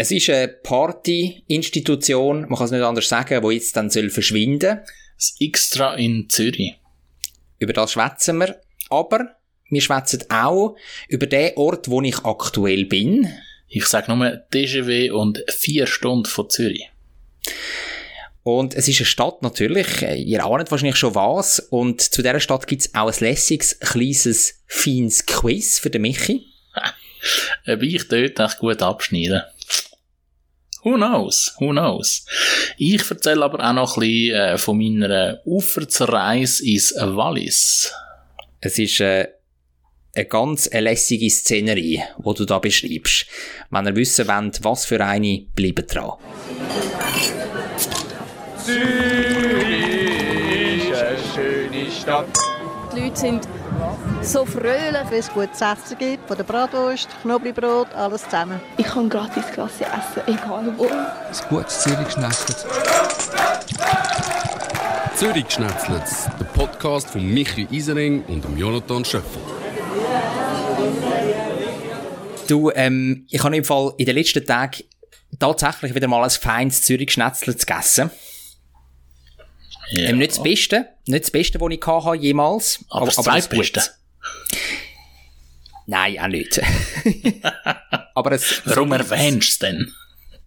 Es ist eine Party-Institution, man kann es nicht anders sagen, die jetzt dann soll verschwinden Das Extra in Zürich. Über das schwätzen wir. Aber wir schwätzen auch über den Ort, wo ich aktuell bin. Ich sage nur DGW und vier Stunden von Zürich. Und es ist eine Stadt natürlich, ihr ahnt wahrscheinlich schon was. Und zu dieser Stadt gibt es auch ein lässiges, kleines, feines Quiz für den Michi. Ob ich dort echt gut abschneiden. Who knows? Who knows? Ich erzähle aber auch noch ein bisschen äh, von meiner Uferzerreise ins Wallis. Es ist äh, eine ganz lässige Szenerie, die du da beschreibst. Wenn ihr wissen wollt, was für eine, bleibt dran. Zürich ist eine schöne Stadt. Die Leute sind so fröhlich. Wenn es gutes Essen gibt, von der Bratwurst, Knoblauchbrot, alles zusammen. Ich kann gratis Klasse essen, egal wo. Ein gutes Zürich-Schnetzlitz. Zürich-Schnetzlitz, der Podcast von Michi Isering und dem Jonathan Schöffel. Du, ähm, ich habe im Fall in den letzten Tagen tatsächlich wieder mal ein feines Zürich-Schnetzler gegessen. Ja. Ähm, nicht das Beste, nicht das Beste, das ich hatte, jemals. Aber das das Zweitbeste. Nein, auch nicht. aber es, Warum erwähnst du es denn?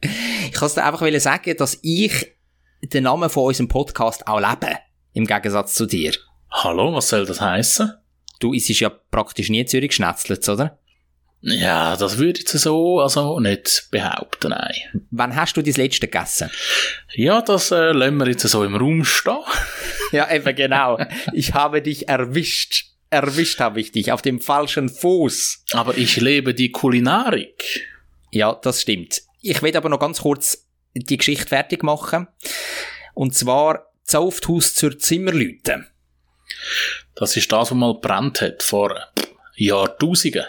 ich kann es dir einfach sagen, dass ich den Namen von unserem Podcast auch lebe. Im Gegensatz zu dir. Hallo, was soll das heißen? Du isst ja praktisch nie Zürich Schnetzlitz, oder? Ja, das würde ich so also nicht behaupten, nein. Wann hast du das letzte gegessen? Ja, das äh, lassen wir jetzt so im Raum stehen. Ja, eben genau. Ich habe dich erwischt. Erwischt habe ich dich auf dem falschen Fuß. Aber ich lebe die Kulinarik. Ja, das stimmt. Ich will aber noch ganz kurz die Geschichte fertig machen. Und zwar Zaufthaus zur Zimmerlüte. Das ist das, was mal brennt hat vor Jahrtausenden.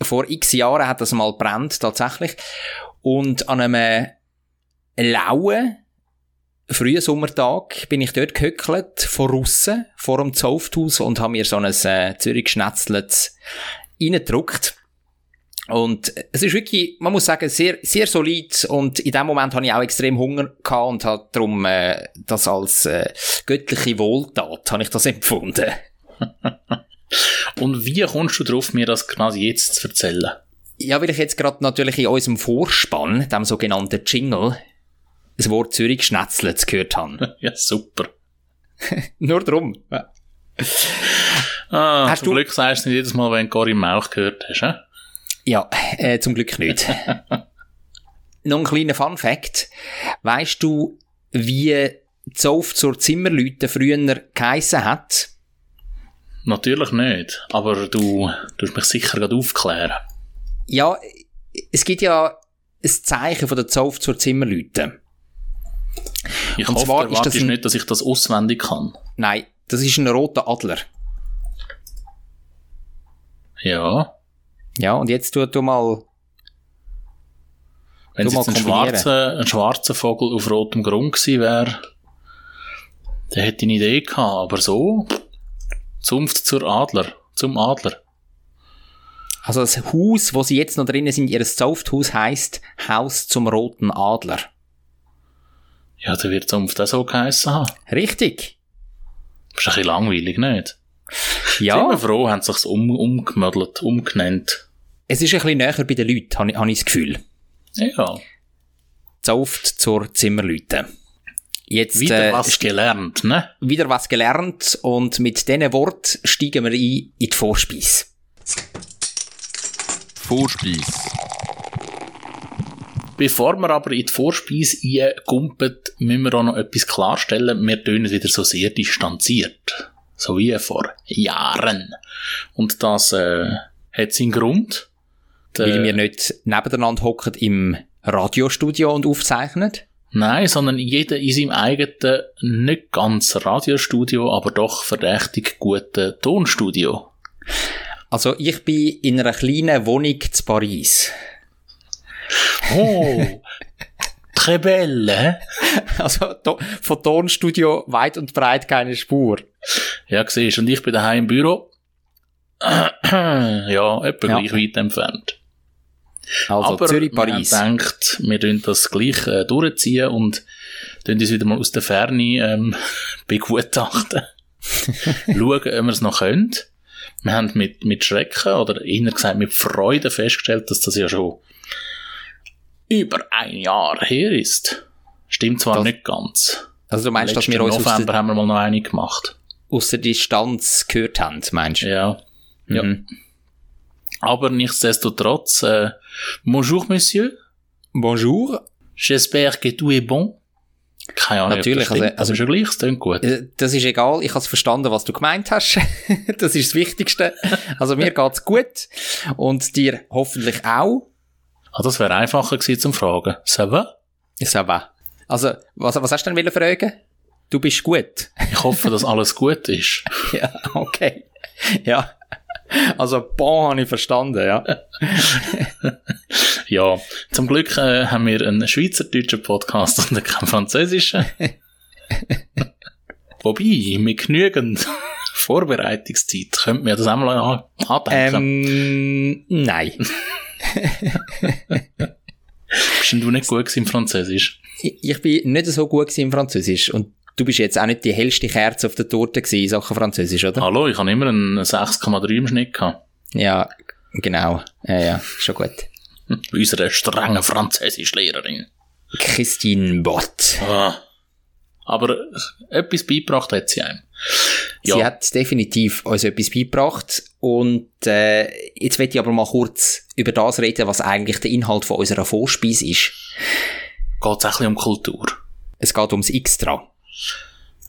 Vor x Jahren hat das mal brennt tatsächlich. Und an einem lauen frühen Sommertag bin ich dort gehöckelt, von aussen, vor dem Zaufthaus und habe mir so ein äh, Zürich Schnetzlitz reingedruckt. Und es ist wirklich, man muss sagen, sehr, sehr solid und in dem Moment habe ich auch extrem Hunger gehabt und habe darum äh, das als äh, göttliche Wohltat, habe ich das empfunden. Und wie kommst du drauf, mir das quasi jetzt zu erzählen? Ja, weil ich jetzt gerade natürlich in unserem Vorspann, dem sogenannten Jingle, das Wort Zürich Schnetzlitz gehört habe. Ja, super. Nur drum. Ah, Hast zum du- Glück sagst du nicht jedes Mal, wenn du Cory Mauch gehört hast, hä? Ja, äh, zum Glück nicht. Noch ein kleiner Fun Fact. Weißt du, wie Zoff zur Zimmerlüte früher geheissen hat? Natürlich nicht. Aber du tust mich sicher gerade aufklären. Ja, es gibt ja ein Zeichen von der Zoff zur Zimmerlüte. Ich Und hoffe, zwar ist das ein- nicht, dass ich das auswendig kann. Nein, das ist ein roter Adler. Ja. Ja, und jetzt tu, tu mal, Wenn es jetzt ein schwarzer, ein schwarzer Vogel auf rotem Grund gewesen wäre, dann hätte ich eine Idee gehabt. Aber so, zunft zur Adler, zum Adler. also das Haus, wo sie jetzt noch drinnen sind, ihr Zofthaus heisst Haus zum roten Adler. Ja, dann wird zunft auch so geheissen haben. Richtig. Das ist ein bisschen langweilig, nicht? Ja. Sind wir froh, haben sie sich's um, umgemödelt, umgenannt. Es ist ein bisschen näher bei den Leuten, habe ich, habe ich das Gefühl. Ja. Zauft zur Zimmerlüte. Jetzt Wieder äh, was gelernt, ne? wieder was gelernt und mit diesen Wort steigen wir ein in die Vorspeise. Vorspeis. Bevor wir aber in die Vorspeise eingumpen, müssen wir auch noch etwas klarstellen. Wir tönen wieder so sehr distanziert. So wie vor Jahren. Und das äh, hat seinen Grund. Der- Weil wir nicht nebeneinander hocken im Radiostudio und aufzeichnen. Nein, sondern jeder in seinem eigenen, nicht ganz Radiostudio, aber doch verdächtig guten Tonstudio. Also ich bin in einer kleinen Wohnung zu Paris. Oh, très belle, hä? Also von Tonstudio weit und breit keine Spur. Ja, siehst du, und ich bin daheim im Büro. ja, etwa Ja. gleich weit entfernt. Also Aber Zürich, Paris. haben gedacht, wir tun das gleich äh, durchziehen und tun uns wieder mal aus der Ferne ähm, begutachten. Schauen, ob wir es noch können. Wir haben mit, mit Schrecken oder eher gesagt mit Freude festgestellt, dass das ja schon über ein Jahr her ist. Stimmt zwar Das- nicht ganz. Also du meinst, dass wir uns November haben wir mal noch eine gemacht. aus der Distanz gehört haben, meinst du? Ja. ja. Mhm. Aber nichtsdestotrotz, äh, bonjour, monsieur. Bonjour. J'espère que tout est bon. Keine Ahnung, Natürlich, das stimmt, also- also- gleich, es klingt gut. Äh, Das ist egal, ich habe verstanden, was du gemeint hast. das ist das Wichtigste. Also mir geht's gut und dir hoffentlich auch. Ah, das wäre einfacher gewesen zum Fragen. Ça va? Ça va. Also, was, was hast du denn fragen? Du bist gut. Ich hoffe, dass alles gut ist. ja, okay. Ja. Also, bon habe ich verstanden, ja. Ja, zum Glück äh, haben wir einen schweizerdeutschen Podcast und keinen französischen. Wobei, mit genügend Vorbereitungszeit könnte mir das auch mal an- andenken. Ähm, nein. Bist denn du nicht gut im Französisch? Ich ich bin nicht so gut im Französisch und du bist jetzt auch nicht die hellste Kerze auf der Torte gewesen in Sachen Französisch, oder? Hallo, ich habe immer einen 6,3 im Schnitt gehabt. Ja, genau. Ja, ja, schon gut. Bei unserer strengen Französischlehrerin. Christine Bott. Ah. Aber etwas beigebracht hat sie einem. Ja. Sie hat definitiv uns etwas beigebracht und äh, jetzt möchte ich aber mal kurz über das reden, was eigentlich der Inhalt von unserer Vorspeise ist. Geht es um Kultur. Es geht ums Extra.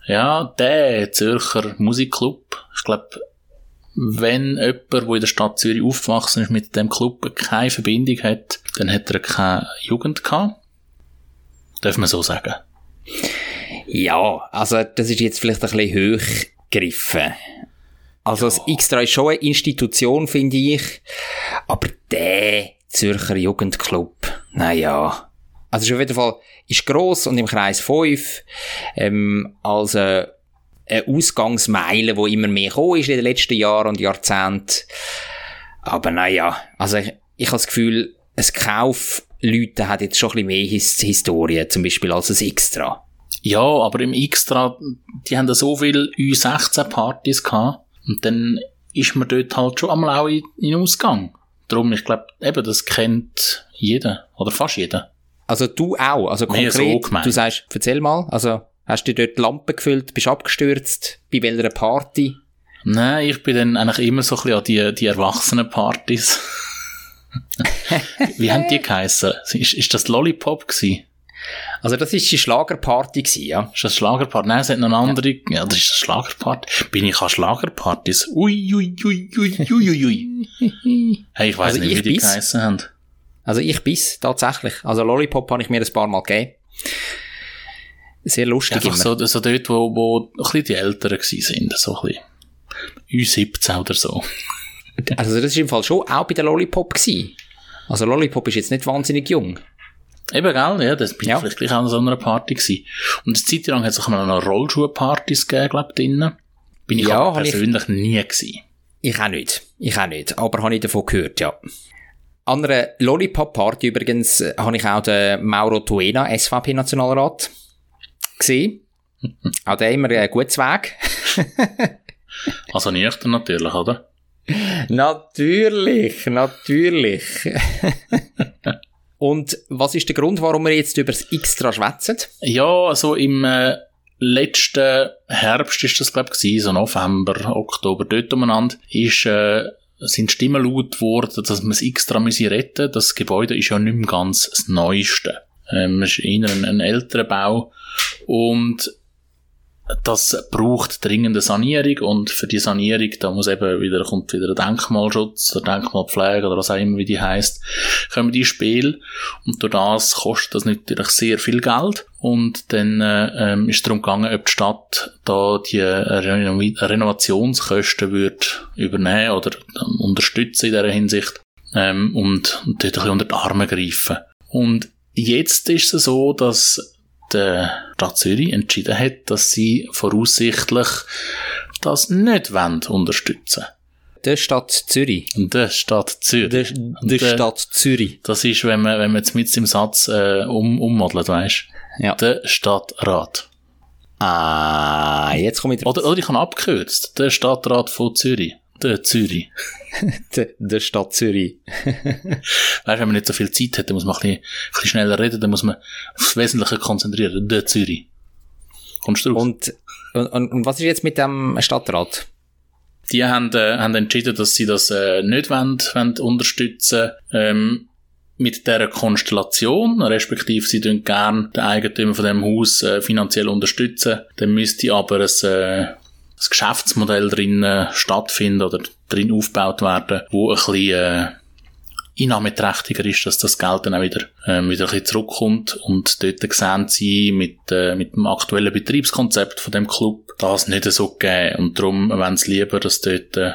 Ja, der Zürcher Musikclub. Ich glaube, wenn jemand, der in der Stadt Zürich aufgewachsen ist, mit dem Club keine Verbindung hat, dann hat er keine Jugend gehabt. Darf man so sagen. Ja, also das ist jetzt vielleicht ein bisschen hochgegriffen. Also das Extra ist schon eine Institution, finde ich. Aber der Zürcher Jugendclub, naja. Also ist auf jeden Fall, ist gross und im Kreis 5, ähm, als äh, eine Ausgangsmeile, wo immer mehr gekommen ist in den letzten Jahren und Jahrzehnten. Aber naja, also ich, ich habe das Gefühl, ein Kaufleute hat jetzt schon ein bisschen mehr His Historie, zum Beispiel als ein Extra. Ja, aber im Extra, die haben so viele U16-Partys gehabt. Und dann ist man dort halt schon einmal auch in, in Ausgang. Darum, ich glaube, eben, das kennt jeder. Oder fast jeder. Also du auch, also Mehr konkret, so gemeint. du sagst, erzähl mal, also hast du dort die Lampe gefüllt, bist abgestürzt, bei welcher Party? Nein, ich bin dann eigentlich immer so ein bisschen an die, die Erwachsenen-Partys. Wie haben die geheissen? Ist, ist das Lollipop gewesen? Also das ist die Schlagerparty gewesen, ja. Ist das Schlagerparty? Nein, es hat noch eine andere. Ja, das ist das Schlagerparty. Bin ich an Schlagerpartys? Ui, ui, ui, ui, ui, ui, ui. Hey, ich weiss Also nicht, ich wie die geheissen haben. Also ich bis, tatsächlich. Also Lollipop habe ich mir ein paar Mal gegeben. Sehr lustig Einfach immer. so, so dort, wo, wo ein bisschen die Älteren sind. So ein bisschen. U17 oder so. Also das ist im Fall schon auch bei der Lollipop gewesen. Also Lollipop ist jetzt nicht wahnsinnig jung. Eben, gell? Ja, das bin Ja. ich vielleicht gleich auch an so einer Party gewesen. Und eine Zeit lang hat es auch noch Rollschuhpartys gegeben, glaub drinnen. Bin ich Ja, hab ich- persönlich nie gewesen. Ich auch nicht. Ich auch nicht. Aber habe ich davon gehört, ja. An einer Lollipop-Party übrigens äh, habe ich auch den Mauro Tuena, SVP-Nationalrat, gesehen. auch der immer ein gutes Weg. Also nüchtern natürlich, oder? natürlich, natürlich. Und was ist der Grund, warum wir jetzt über das Extra schwätzen? Ja, also im äh, letzten Herbst ist das, glaube ich, so November, Oktober, dort umeinander, ist, äh, sind Stimmen laut geworden, dass man es extra müsse retten Das Gebäude ist ja nicht mehr ganz das Neueste. Ähm, es ist eher ein, ein älterer Bau und das braucht dringende Sanierung und für die Sanierung, da muss eben wieder, kommt wieder ein Denkmalschutz oder Denkmalpflege oder was auch immer, wie die heisst, kommen die Spiel und durch das kostet das natürlich sehr viel Geld und dann äh, ähm, ist darum gegangen, ob die Stadt da die Renovationskosten wird übernehmen oder unterstützen in dieser Hinsicht ähm, und, und dort ein bisschen unter die Arme greifen. Und jetzt ist es so, dass der Stadt Zürich entschieden hat, dass sie voraussichtlich das nicht wollen unterstützen der Stadt Zürich. Der Stadt Zürich. Der, der der- Stadt Zürich. Das ist, wenn man, wenn man jetzt mit im Satz äh, um, ummodelt, weißt Ja. Der Stadtrat. Ah, jetzt komme ich drauf. Oder, oder ich habe abgekürzt. Der Stadtrat von Zürich. Der Zürich. Der, der Stadt Zürich. Weißt, wenn man nicht so viel Zeit hat, dann muss man ein bisschen, ein bisschen schneller reden, dann muss man aufs Wesentliche konzentrieren. Der Zürich. Kommst du drauf? Und, und, und, und was ist jetzt mit dem Stadtrat? Die haben, äh, haben entschieden, dass sie das äh, nicht wollen, wollen unterstützen ähm, mit dieser Konstellation, respektive sie tun gern den Eigentümer von dem Haus äh, finanziell unterstützen. Dann müsste aber ein, äh, ein Geschäftsmodell drin äh, stattfinden oder drin aufgebaut werden, wo ein bisschen äh, einnahmeträchtiger ist, dass das Geld dann auch wieder, ähm, wieder ein bisschen zurückkommt. Und dort sehen sie mit, äh, mit dem aktuellen Betriebskonzept von dem Club das nicht so gegeben. Und darum wollen sie lieber, dass dort äh,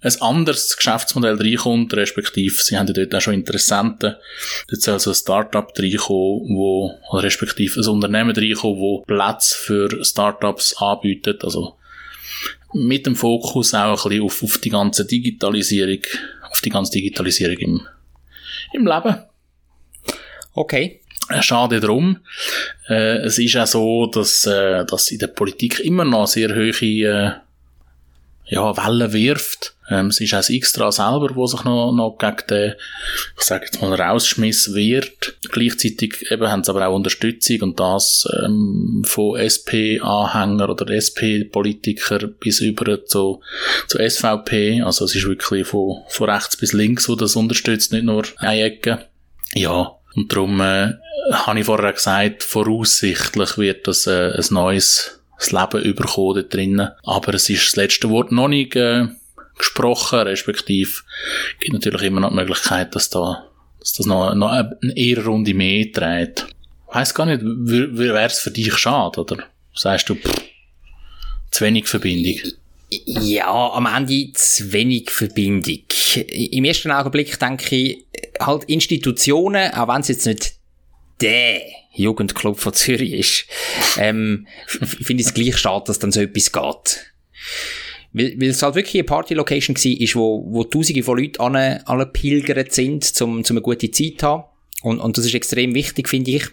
ein anderes Geschäftsmodell reinkommt, respektive sie haben ja dort auch schon Interessenten. Dort soll so ein Startup reinkommen, wo, oder respektive ein Unternehmen reinkommen, wo Plätze für Startups anbietet, also mit dem Fokus auch ein bisschen auf, auf die ganze Digitalisierung, auf die ganze Digitalisierung im, im Leben. Okay. Äh, Schade drum. Äh, es ist auch so, dass, äh, dass in der Politik immer noch sehr hohe äh, ja, Wellen wirft. Ähm, es ist auch das Xtra selber, wo sich noch, noch gegen den, ich sage jetzt mal, Rausschmiss wehrt. Gleichzeitig eben haben sie aber auch Unterstützung und das ähm, von SP-Anhänger oder SP-Politiker bis über zu, zu SVP. Also es ist wirklich von, von rechts bis links, wo das unterstützt, nicht nur eine Ecke. Ja, und darum äh, habe ich vorher gesagt, voraussichtlich wird das äh, ein neues das Leben überkommen dort drinnen. Aber es ist das letzte Wort noch nicht äh, gesprochen, respektive gibt natürlich immer noch die Möglichkeit, dass da dass das noch, noch eine Ehrenrunde mehr dreht. Weiss gar nicht, wäre es für dich schade, oder? Sagst du, pff, zu wenig Verbindung? Ja, am Ende zu wenig Verbindung. Im ersten Augenblick denke ich, halt Institutionen, auch wenn es jetzt nicht der Jugendclub von Zürich ist, ähm, finde ich es gleich schade, dass dann so etwas geht. Weil, weil es halt wirklich eine Party-Location war, wo, wo tausende von Leuten an, alle pilgert sind, um, um eine gute Zeit zu haben. Und, und das ist extrem wichtig, finde ich.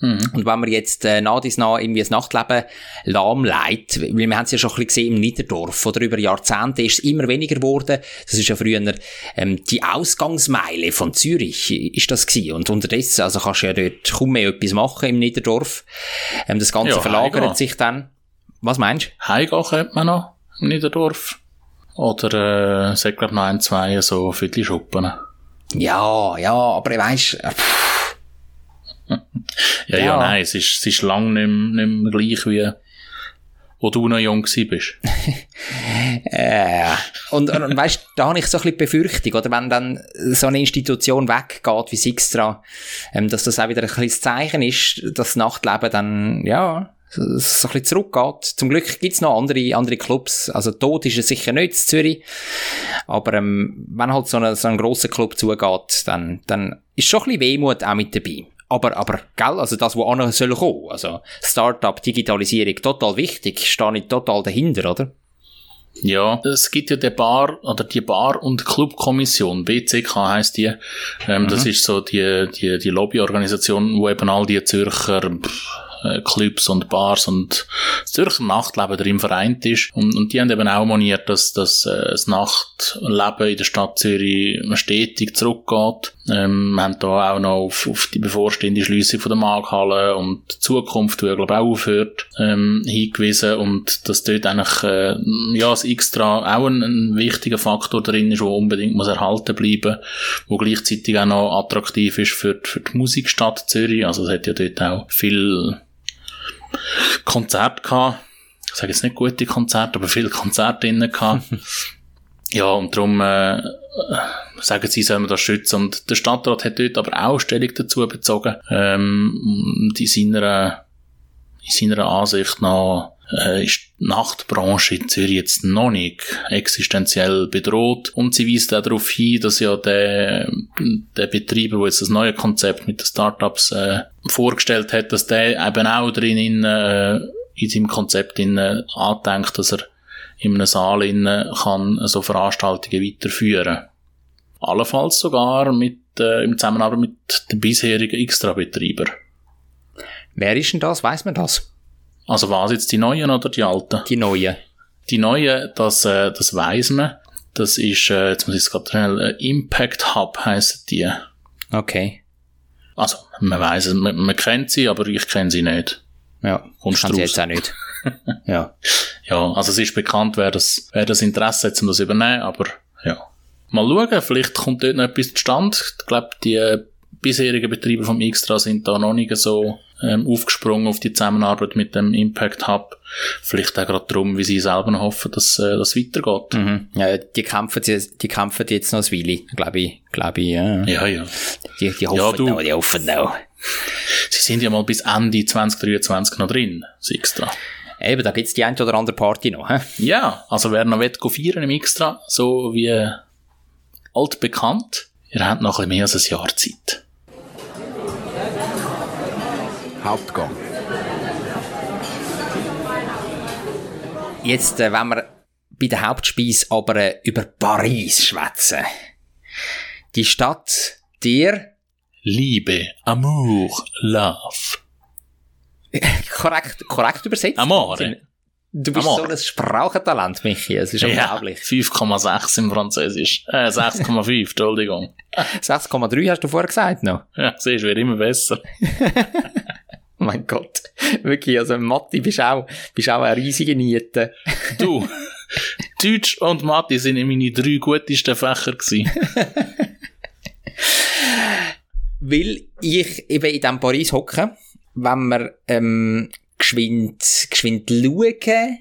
Und wenn man jetzt äh, nach dies nach irgendwie das Nachtleben lahmlegt, weil wir haben es ja schon ein bisschen gesehen im Niederdorf, oder über Jahrzehnte ist es immer weniger geworden. Das ist ja früher ähm, die Ausgangsmeile von Zürich, ist das gewesen. Und unterdessen, also kannst du ja dort kaum mehr etwas machen im Niederdorf. Ähm, das Ganze Ja, verlagert heimgehen. sich dann. Was meinst du? Heimgehen könnte man noch im Niederdorf. Oder, äh, es hat, glaub noch ein, zwei so Viertelschuppen. Ja, ja, aber weißt, äh, Ja, ja, Ja. nein, es ist, es ist lang nicht mehr, nicht mehr gleich wie, wo du noch jung bist. Äh, und, und, und weißt, da habe ich so ein bisschen Befürchtung, oder wenn dann so eine Institution weggeht wie Sixtra, ähm, dass das auch wieder ein kleines Zeichen ist, dass das Nachtleben dann, ja, so so ein bisschen zurückgeht. Zum Glück gibt's noch andere, andere Clubs. Also tot ist es sicher nicht in Zürich. Aber ähm, wenn halt so, eine, so ein grosser Club zugeht, dann, dann ist schon ein bisschen Wehmut auch mit dabei. Aber, aber, gell, also das, wo an soll kommen, also Startup, Digitalisierung, total wichtig, stehe ich total dahinter, oder? Ja, es gibt ja die Bar, oder die Bar- und Clubkommission, BCK heisst die. Ähm, Das ist so die, die, die Lobbyorganisation, wo eben all die Zürcher pff, äh, Clubs und Bars und das Zürcher Nachtleben drin vereint ist. Und, und die haben eben auch moniert, dass, dass äh, das Nachtleben in der Stadt Zürich stetig zurückgeht. Ähm, wir haben da auch noch auf, auf die bevorstehende Schliessung von der Markthalle und die Zukunft, die ja, glaube auch aufhört, ähm, hingewiesen und dass dort eigentlich äh, ja, das Extra auch ein, ein wichtiger Faktor drin ist, der unbedingt muss erhalten bleiben wo gleichzeitig auch noch attraktiv ist für, die- für die Musikstadt Zürich. Also es hat ja dort auch viel Konzerte gehabt. Ich sage jetzt nicht gute Konzerte, aber viele Konzerte drinnen gehabt. ja, und darum äh, sagen sie, sollen das schützen. Und der Stadtrat hat dort aber auch Stellung dazu bezogen. Ähm, in seiner, in seiner Ansicht nach äh, ist die Nachtbranche in Zürich jetzt noch nicht existenziell bedroht. Und sie weist auch darauf hin, dass ja der, der Betreiber, der jetzt das neue Konzept mit den Startups äh, vorgestellt hat, dass der eben auch drin in, äh, in seinem Konzept in, äh, andenkt, dass er in einem Saal innen kann so Veranstaltungen weiterführen. Allenfalls sogar mit, äh, im Zusammenarbeit mit den bisherigen Extra-Betreibern. Wer ist denn das? Weiß man das? Also was jetzt die neuen oder die alten? Die neuen. Die neuen, das, äh, das weiss man. Das ist, äh, jetzt muss ich es gerade schnell, äh, Impact Hub heissen die. Okay. Also, man weiss es, man, man kennt sie, aber ich kenne sie nicht. Ja. Kommst kann du sie jetzt auch nicht. ja. Ja, also es ist bekannt, wer das, wer das Interesse hat, um das übernehmen, aber ja. Mal schauen, vielleicht kommt dort noch etwas zustande. Ich glaube, die bisherigen Betreiber vom Extra sind da noch nicht so ähm, aufgesprungen auf die Zusammenarbeit mit dem Impact Hub. Vielleicht auch gerade darum, wie sie selber hoffen, dass äh, das weitergeht. Mhm. ja die kämpfen, die, kämpfen jetzt noch ein Weile, glaube ich. Glaube ich, ja. Ja, ja. Die, die hoffen Ja, du. noch, die hoffen noch. Sie sind ja mal bis Ende 2023 noch drin, das Extra. Eben, da gibt's die ein oder andere Party noch. He? Ja, also wer noch will, go feiern im Extra, so wie altbekannt, ihr habt noch ein bisschen mehr als ein Jahr Zeit. Hauptgang. Jetzt, äh, wenn wir bei der Hauptspeise aber äh, über Paris schwätzen. Die Stadt, der Liebe, Amour, Love. korrekt, korrekt übersetzt. Amore. Du bist Amore. so ein Sprachentalent, Michi. Es ist Ja, unglaublich. 5,6 im Französisch. Äh, 6,5, Entschuldigung. 6,3 hast du vorher gesagt noch. Ja, siehst, wird immer besser. Oh mein Gott. Wirklich, also Matti, bist auch, bist auch eine riesige Niete. Du, Deutsch und Mathe sind meine drei gutesten Fächer gewesen. Weil ich eben in diesem Paris hocke, wenn wir ähm, geschwind, geschwind schauen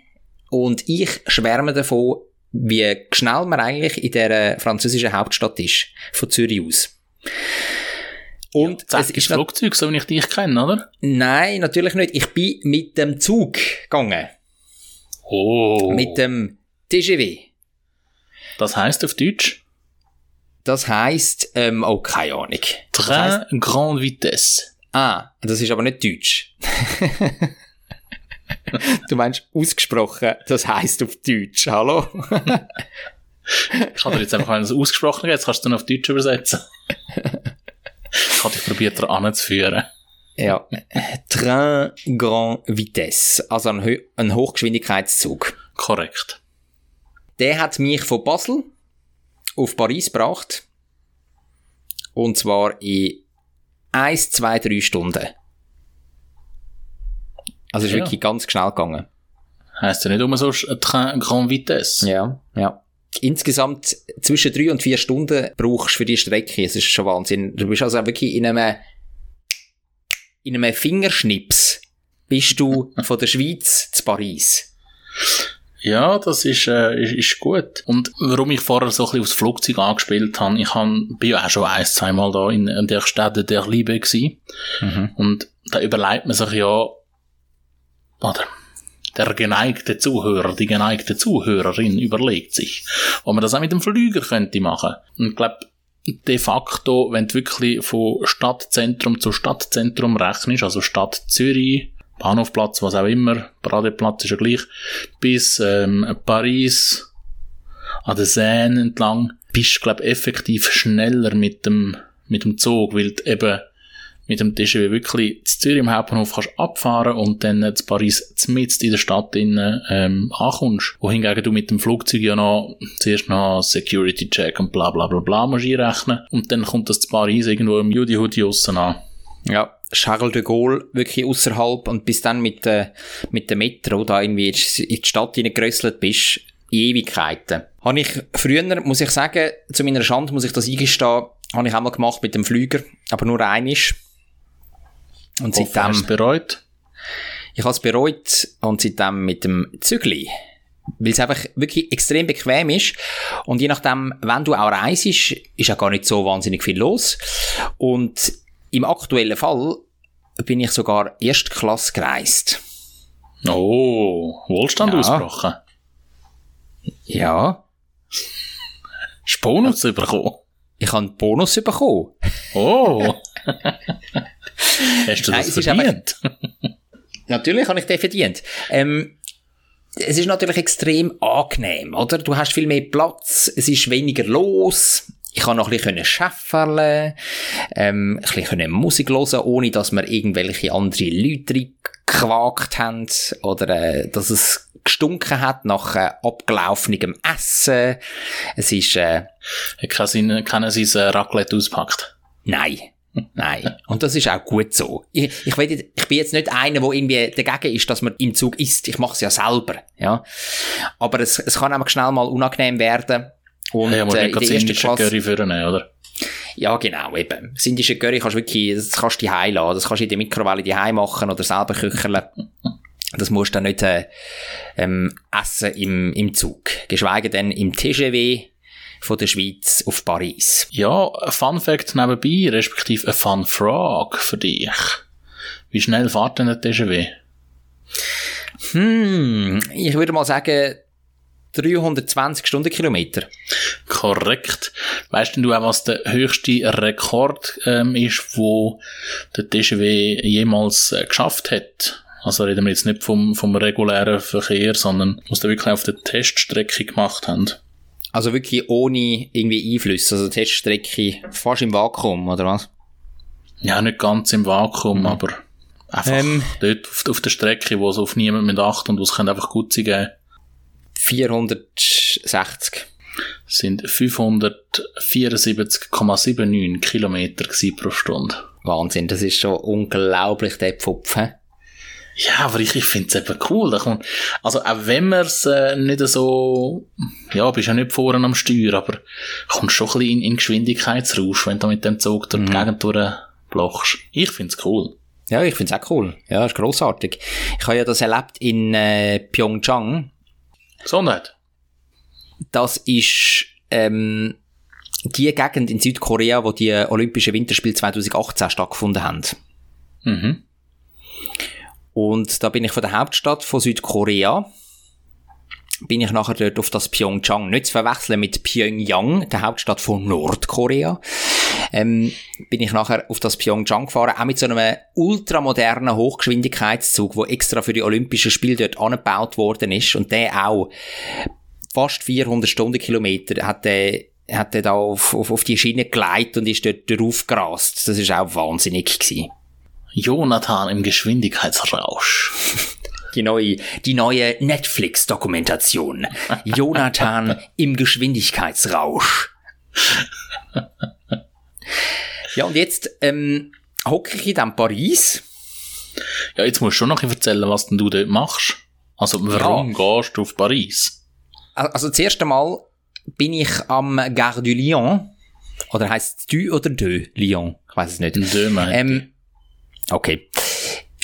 und ich schwärme davon, wie schnell man eigentlich in der französischen Hauptstadt ist, von Zürich aus. Und Das es ist Flugzeug, so wie ich dich kenne, oder? Nein, natürlich nicht. Ich bin mit dem Zug gegangen. Oh. Mit dem TGV. das heisst auf Deutsch? Das heisst, ähm, oh, keine Ahnung. Das heisst, Train Grande Vitesse. Ah, das ist aber nicht Deutsch. du meinst ausgesprochen, das heisst auf Deutsch, hallo? Ich habe dir jetzt einfach mal das ausgesprochen, jetzt kannst du dann auf Deutsch übersetzen. ich habe dich probiert, daran anzuführen. ja. Train Grand Vitesse. Also ein, Hö ein Hochgeschwindigkeitszug. Korrekt. Der hat mich von Basel auf Paris gebracht. Und zwar in 1, 2, 3 Stunden. Also es ist Ja. wirklich ganz schnell gegangen. Heisst ja nicht immer so Train Grande Vitesse. Ja, ja. Insgesamt zwischen drei und vier Stunden brauchst du für die Strecke. Es ist schon Wahnsinn. Du bist also wirklich in einem, in einem Fingerschnips bist du von der Schweiz zu Paris. Ja, das ist, äh, ist, ist gut. Und warum ich vorher so ein bisschen aufs Flugzeug angespielt habe, ich hab, bin ja auch schon ein, zweimal da in, in der Stadt der Liebe gewesen. Und da überlegt man sich ja, oder der geneigte Zuhörer, die geneigte Zuhörerin überlegt sich, ob man das auch mit dem Flüger könnte machen. Und ich glaube, de facto, wenn du wirklich von Stadtzentrum zu Stadtzentrum rechnest, also Stadt Zürich, Bahnhofplatz, was auch immer, Paradeplatz ist ja gleich, bis ähm, Paris, an der Seine entlang, bist glaub effektiv schneller mit dem, mit dem Zug, weil du eben mit dem TGV wirklich zu Zürich im Hauptbahnhof kannst abfahren und dann zu Paris mitten in der Stadt innen, ähm, ankommst. Wohingegen du mit dem Flugzeug ja noch zuerst noch Security Check und bla bla bla bla musst einrechnen und dann kommt das zu Paris irgendwo im Judy Hoodie an. Ja, Charles de Gaulle wirklich außerhalb und bis dann mit der, mit der Metro da irgendwie in die Stadt hineingerösselt bist, in Ewigkeiten. Habe ich früher, muss ich sagen, zu meiner Schande muss ich das eingestehen, habe ich auch mal gemacht mit dem Flüger, aber nur einisch. Und Hoffen, hast du seitdem, bereut? ich habe es bereut und seitdem mit dem Zügli. Weil es einfach wirklich extrem bequem ist. Und je nachdem, wenn du auch reist, ist auch gar nicht so wahnsinnig viel los. Und im aktuellen Fall bin ich sogar Erstklasse gereist. Oh, Wohlstand Ja. ausgebrochen. Ja. Hast du Bonus bekommen? Ich habe einen Bonus bekommen. Oh. Hast du Nein, das ist verdient? Natürlich habe ich den verdient. Ähm, es ist natürlich extrem angenehm, oder? Du hast viel mehr Platz, es ist weniger los. Ich kann noch ein bisschen schäfferle, ähm, ein bisschen Musik hören, ohne dass wir irgendwelche andere Leute gequakt haben oder äh, dass es gestunken hat nach äh, abgelaufenem Essen. Es ist... Äh, kennen Sie sein Raclette auspackt? Nein. Nein. Und das ist auch gut so. Ich, ich, will, ich bin jetzt nicht einer, der irgendwie dagegen ist, dass man im Zug isst. Ich mache es ja selber. Ja. Aber es, es kann einfach schnell mal unangenehm werden. Und, ja, muss äh, nicht gerade indische Curry vornehmen, oder? Ja, genau, eben. Das indische Curry kannst du wirklich, das kannst du daheim lassen. Das kannst du in der Mikrowelle daheim machen oder selber köcheln. Das musst du dann nicht äh, ähm, essen im, im Zug. Geschweige denn im TGW von der Schweiz auf Paris. Ja, ein Fun Fact nebenbei, respektive ein Fun Frage für dich. Wie schnell fährt denn der TGW? Hm, ich würde mal sagen 320 Stundenkilometer. Korrekt. Weißt denn du auch, was der höchste Rekord ähm, ist, wo der TGW jemals äh, geschafft hat? Also reden wir jetzt nicht vom, vom regulären Verkehr, sondern was der wirklich auf der Teststrecke gemacht haben. Also wirklich ohne irgendwie Einflüsse, also Teststrecke fast im Vakuum, oder was? Ja, nicht ganz im Vakuum, Mhm. aber einfach Ähm. dort auf, auf der Strecke, wo es auf niemand mit acht und wo es einfach gut sein geben, 460. sind 574,79 Kilometer pro Stunde. Wahnsinn, das ist schon unglaublich, der Pfupf. hä? Ja, aber ich, ich finde es eben cool. Da kommt, also auch wenn man es äh, nicht so, ja, bist ja nicht vorne am Steuer, aber kommst schon ein bisschen in, in Geschwindigkeitsrausch, wenn du mit dem Zug durch die Gegend durchblochst. Ich finde es cool. Ja, ich find's auch cool. Ja, ist grossartig. Ich habe ja das erlebt in äh, Pyeongchang. So nicht. Das ist ähm, die Gegend in Südkorea, wo die Olympischen Winterspiele 2018 stattgefunden haben. Mhm. Und da bin ich von der Hauptstadt von Südkorea, bin ich nachher dort auf das Pyeongchang, nicht zu verwechseln mit Pyongyang, der Hauptstadt von Nordkorea, ähm, bin ich nachher auf das Pyeongchang gefahren, auch mit so einem ultramodernen Hochgeschwindigkeitszug, wo extra für die Olympischen Spiele dort angebaut worden ist und der auch fast 400 Stundenkilometer hat der hat der da auf, auf, auf die Schiene geleitet und ist dort drauf gerast. Das ist auch wahnsinnig gewesen. Jonathan im Geschwindigkeitsrausch. Die neue, die neue Netflix-Dokumentation. Jonathan im Geschwindigkeitsrausch. Ja, und jetzt ähm, hocke ich in diesem Paris. Ja, jetzt musst du schon noch erzählen, was denn du dort machst. Also, warum gehst du auf Paris? Al- Also, das erste Mal bin ich am Gare du Lyon. Oder heisst es du oder de Lyon? Ich weiß es nicht. De, Ähm, okay.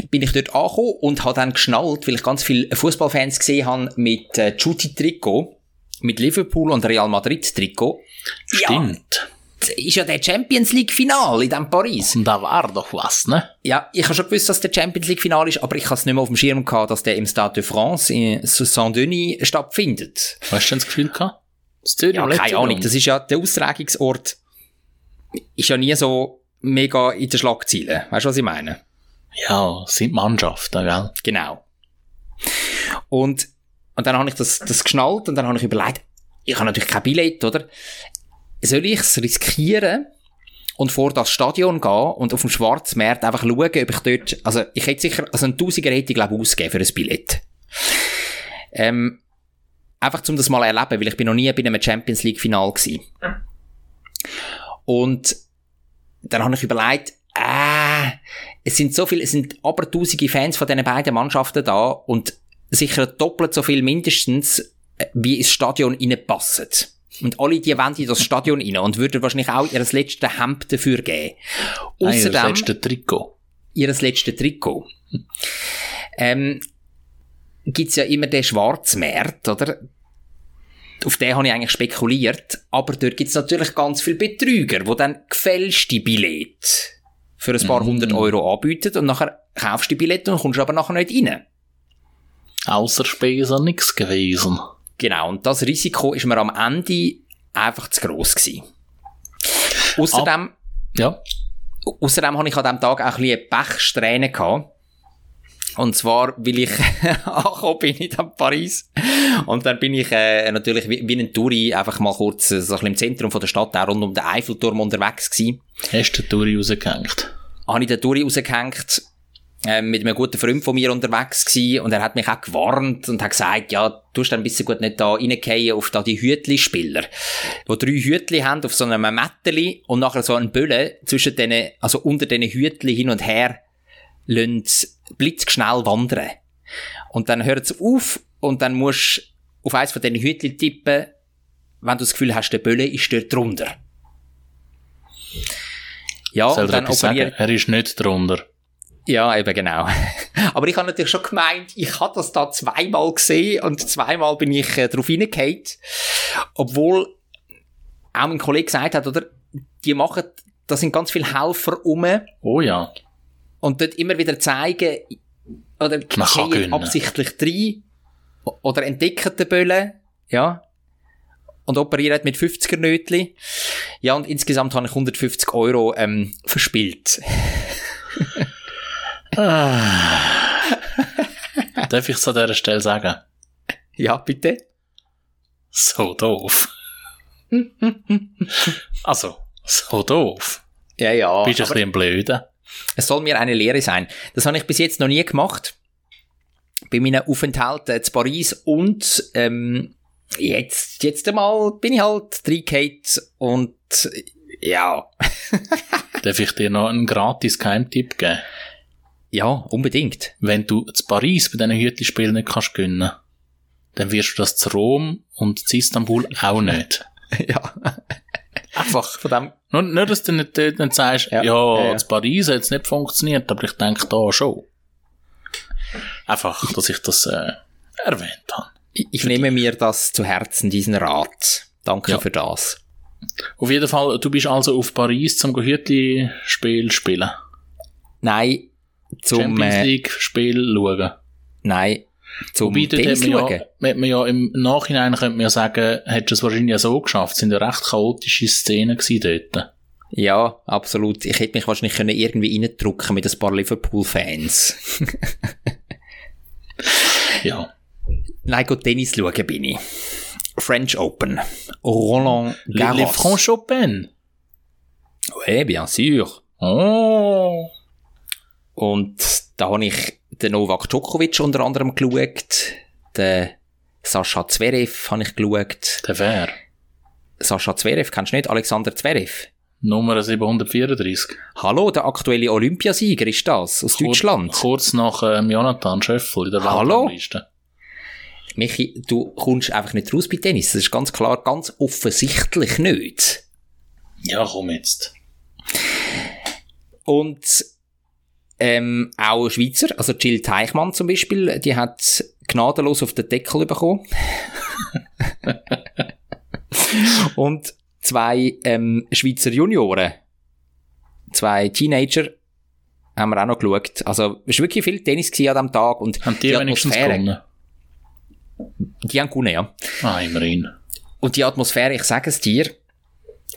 Bin ich dort angekommen und habe dann geschnallt, weil ich ganz viele Fußballfans gesehen habe mit äh, Juti-Trikot, mit Liverpool und Real Madrid-Trikot. Stimmt. Ja, ist ja der Champions League-Final in diesem Paris. Und da war doch was, ne? Ja, ich habe schon gewusst, dass der Champions League-Final ist, aber ich habe es nicht mehr auf dem Schirm gehabt, dass der im Stade de France in Saint-Denis stattfindet. Hast du denn das Gefühl gehabt? Das Ja, keine Ahnung. Das ist ja, der Austragungsort ist ja nie so mega in den Schlagzeilen. Weißt du, was ich meine? Ja, sind Mannschaften, gell? Genau. Und, und dann habe ich das, das geschnallt und dann habe ich überlegt, ich habe natürlich kein Billett, oder? Soll ich es riskieren und vor das Stadion gehen und auf dem Schwarzmarkt einfach schauen, ob ich dort, also ich hätte sicher, also ein Tausiger hätte ich glaube ausgegeben für ein Billett. Ähm, einfach zum das mal erleben, weil ich bin noch nie bei einem Champions League Final gsi. Und dann habe ich überlegt, äh, es sind so viele, es sind aber tausende Fans von diesen beiden Mannschaften da und sicher doppelt so viel mindestens, äh, wie ins Stadion reinpassen. Und alle, die wollen in das Stadion rein und würden wahrscheinlich auch ihr letztes Hemd dafür geben. Nein, das Außerdem letzte Trikot. ihr letztes Trikot. Ähm, gibt's ja immer den Schwarzmarkt, oder? Auf den habe ich eigentlich spekuliert. Aber dort gibt's natürlich ganz viele Betrüger, die dann gefälschte Billette für ein paar hundert Euro anbieten und nachher kaufst du die Billette und kommst aber nachher nicht rein. Außer Spesen nix gewesen. Genau, und das Risiko ist mir am Ende einfach zu gross gewesen. Außerdem, Ja. Außerdem habe ich an diesem Tag auch ein bisschen Pechsträhne gehabt. Und zwar, weil ich angekommen bin in Paris. Und dann bin ich äh, natürlich wie, wie ein Touri einfach mal kurz äh, so ein bisschen im Zentrum von der Stadt, auch rund um den Eiffelturm unterwegs gewesen. Hast du den Touri rausgehängt? Habe ich den Touri rausgehängt, mit einem guten Freund von mir unterwegs gewesen. Und er hat mich auch gewarnt und hat gesagt, ja, du hast ein bisschen gut nicht da reingehen auf da die Hütli-Spieler. Die drei Hütli haben auf so einem Mätteli und nachher so ein Böllen zwischen denen, also unter diesen Hütli hin und her lassen blitzschnell wandern. Und dann hört es auf und dann musst du auf eins von diesen Hütchen tippen, wenn du das Gefühl hast, der Bölle ist dort drunter. Ja, Soll und dann operiert. Er ist nicht drunter. Ja, eben genau. Aber ich habe natürlich schon gemeint, ich habe das da zweimal gesehen und zweimal bin ich äh, drauf hineingefallen. Obwohl auch mein Kollege gesagt hat, oder, die machen, da sind ganz viele Helfer rum Oh ja. und dort immer wieder zeigen, oder gehen absichtlich rein oder entdecken den Böllen, ja, und operieren mit 50er Nötli. Ja, und insgesamt habe ich 150 Euro ähm, verspielt. Darf ich es an dieser Stelle sagen? Ja, bitte? So doof. also, so doof. Ja, ja. Bist du ein bisschen blöde? es soll mir eine Lehre sein. Das habe ich bis jetzt noch nie gemacht. Bei meinen Aufenthalten in Paris und ähm, jetzt, jetzt einmal bin ich halt reingehauen und ja, Darf ich dir noch einen gratis Geheimtipp geben? Ja, unbedingt. Wenn du zu Paris bei diesen Hütli-Spielen nicht kannst gönnen, dann wirst du das zu Rom und zu Istanbul auch nicht. ja. Einfach. Von dem, Nur, nur dass du nicht, dort nicht sagst, Ja. ja, Ja, zu Paris hat es nicht funktioniert, aber ich denke da schon. Einfach, dass ich das äh, erwähnt habe. ich, ich nehme mir das zu Herzen, diesen Rat. Danke Ja. für das. Auf jeden Fall, du bist also auf Paris zum Hütli-Spiel spielen. Nein, zum, Champions äh, League-Spiel schauen. nein, zum Wobei, Tennis man, schauen. ja, man ja im Nachhinein könnte man ja sagen, hättest du es wahrscheinlich ja so geschafft. Es sind ja recht chaotische Szenen gewesen dort. Ja, absolut. Ich hätte mich wahrscheinlich können irgendwie reindrücken mit ein paar Liverpool-Fans. Ja. Nein, gut, Tennis schauen bin ich. French Open. Roland Le, Le Garros. Franche-Open. Oui, bien sûr. Oh. Und da habe ich den Novak Djokovic unter anderem geschaut. Den Sascha Zverev habe ich geschaut. Der wäre. Sascha Zverev, kennst du nicht? Alexander Zverev. Nummer 734. Hallo, der aktuelle Olympiasieger ist das, aus Deutschland. Kurz, nach ähm, Jonathan Schöffel in der Hallo? Michi, du kommst einfach nicht raus bei Tennis. Das ist ganz klar, ganz offensichtlich nicht. Ja, komm jetzt. Und ähm, auch Schweizer, also Jill Teichmann zum Beispiel, die hat gnadenlos auf den Deckel bekommen. Und zwei ähm, Schweizer Junioren, zwei Teenager, haben wir auch noch geschaut. Also es war wirklich viel Tennis an diesem Tag. Und Haben die, wenigstens Atmosphäre, gewonnen? die haben gewonnen, ja. Ah, immerhin. Und die Atmosphäre, ich sage es dir,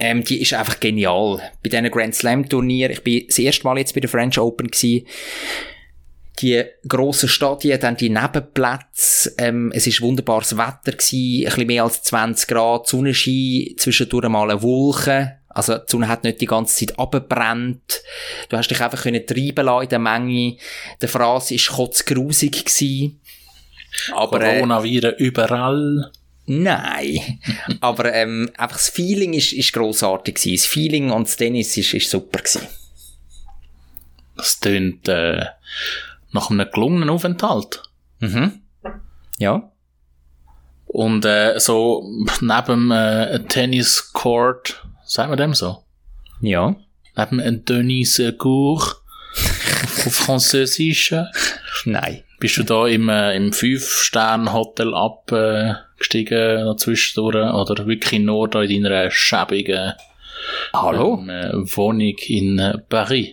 ähm, die ist einfach genial. Bei diesen Grand Slam Turnier, ich bin das erste Mal jetzt bei der French Open gewesen. Die grossen Stadien, dann die Nebenplätze, ähm, es ist wunderbares Wetter gewesen, ein bisschen mehr als 20 Grad, Sonnenschein, zwischendurch mal eine Wolke. Also, die Sonne hat nicht die ganze Zeit abgebrannt. Du hast dich einfach können treiben lassen in der Menge. Der Fraß ist kotzgrusig gewesen. Aber, äh, Coronaviren überall. Nein. Aber ähm, einfach das Feeling ist, ist grossartig gewesen. Das Feeling und das Tennis ist, ist super gewesen. Das tönt äh, nach einem gelungenen Aufenthalt. Mhm. Ja. Und äh, so neben äh, Tenniscourt, sagen wir dem so? Ja. Neben einem Tenniscourt auf Französisch Nein. Bist du da im, äh, im Fünf-Sterne-Hotel abgestiegen äh, zwischendurch oder wirklich nur da in deiner schäbigen Hallo? ähm, äh, Wohnung in äh, Paris?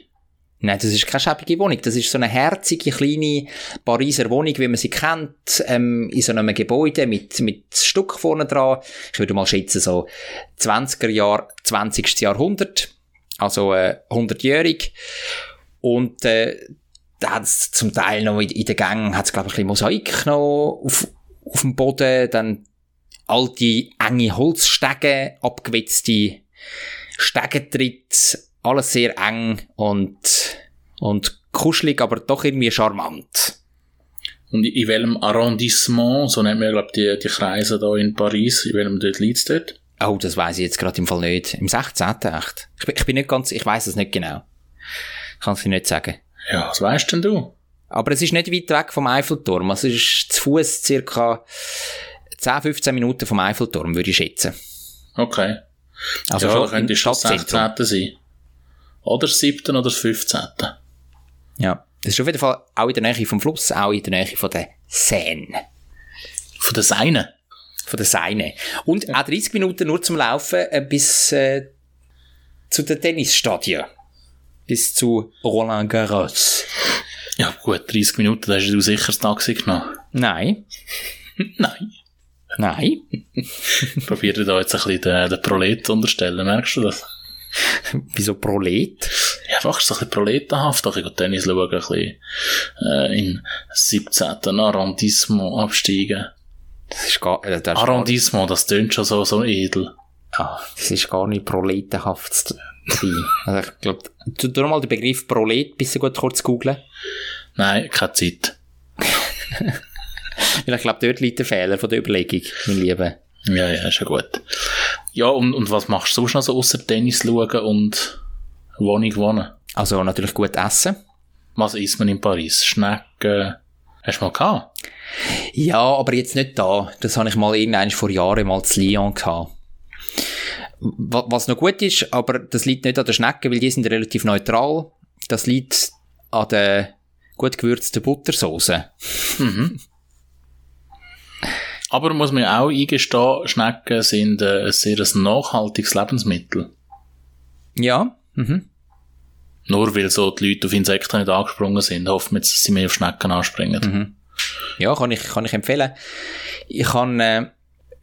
Nein, das ist keine schäbige Wohnung. Das ist so eine herzige, kleine Pariser Wohnung, wie man sie kennt, ähm, in so einem Gebäude mit, mit Stuck vorne dran. Ich würde mal schätzen, so 20er Jahr, 20. Jahrhundert. Also, äh, 100-jährig. Und, äh, da hat's zum Teil noch in, in den Gängen, hat's glaube ich, ein bisschen Mosaik noch auf, auf dem Boden, dann alte, enge Holzstege, abgewetzte Stegentritt, alles sehr eng und, und kuschelig, aber doch irgendwie charmant. Und in welchem Arrondissement, so nennt man, glaube die, die Kreise da in Paris, in welchem dort liegt dort? Oh, das weiß ich jetzt gerade im Fall nicht. Im 16. echt. Ich bin, ich bin nicht ganz, ich weiß es nicht genau. Kann es dir nicht sagen. Ja, was weißt denn du? Aber es ist nicht weit weg vom Eiffelturm. Also es ist zu Fuß circa 10, 15 Minuten vom Eiffelturm, würde ich schätzen. Okay. Also ja, schon könnte schon das Stadtzentrum. 16. sein. Oder das 7. oder das 15. Ja. Es ist auf jeden Fall auch in der Nähe vom Fluss, auch in der Nähe von der Seine. Von der Seine. Von der Seine. Und auch 30 Minuten nur zum Laufen äh, bis äh, zu den Tennisstadien. Bis zu Roland Garros. Ja, gut, 30 Minuten, da hast du sicher das Taxi genommen. Nein. Nein. Nein. Ich probiere da jetzt ein bisschen den, den Prolet zu unterstellen, merkst du das? Wieso Prolet? Ja, einfach so ein bisschen proletenhaft, ein bisschen Tennis schauen, ein bisschen äh, in 17. Arrondissement absteigen. Das ist gar, äh, das ist Arrondissement, das tönt schon so, so edel. Ah, das ist gar nicht proletenhaft sein. Also ich glaube, tu, tu mal den Begriff Prolet bisschen gut kurz googlen. Nein, keine Zeit. Weil ich glaube, dort liegt der Fehler von der Überlegung, mein Lieber. Ja, ja, ist ja gut. Ja, und, und was machst du sonst noch so außer Tennis schauen und Wohnung wohnen? Also natürlich gut essen. Was isst man in Paris? Schnecken? Hast du mal gehabt? Ja, aber jetzt nicht da. Das habe ich mal irgendwann vor Jahren mal zu Lyon gehabt. Wa- Was noch gut ist, aber das liegt nicht an den Schnecken, weil die sind relativ neutral. Das liegt an der gut gewürzten Buttersoße. Aber muss man auch eingestehen, Schnecken sind äh, ein sehr nachhaltiges Lebensmittel. Ja. Mhm. Nur weil so die Leute auf Insekten nicht angesprungen sind, hoffen wir jetzt, dass sie mehr auf Schnecken anspringen. Ja, kann ich, kann ich empfehlen. Ich habe äh,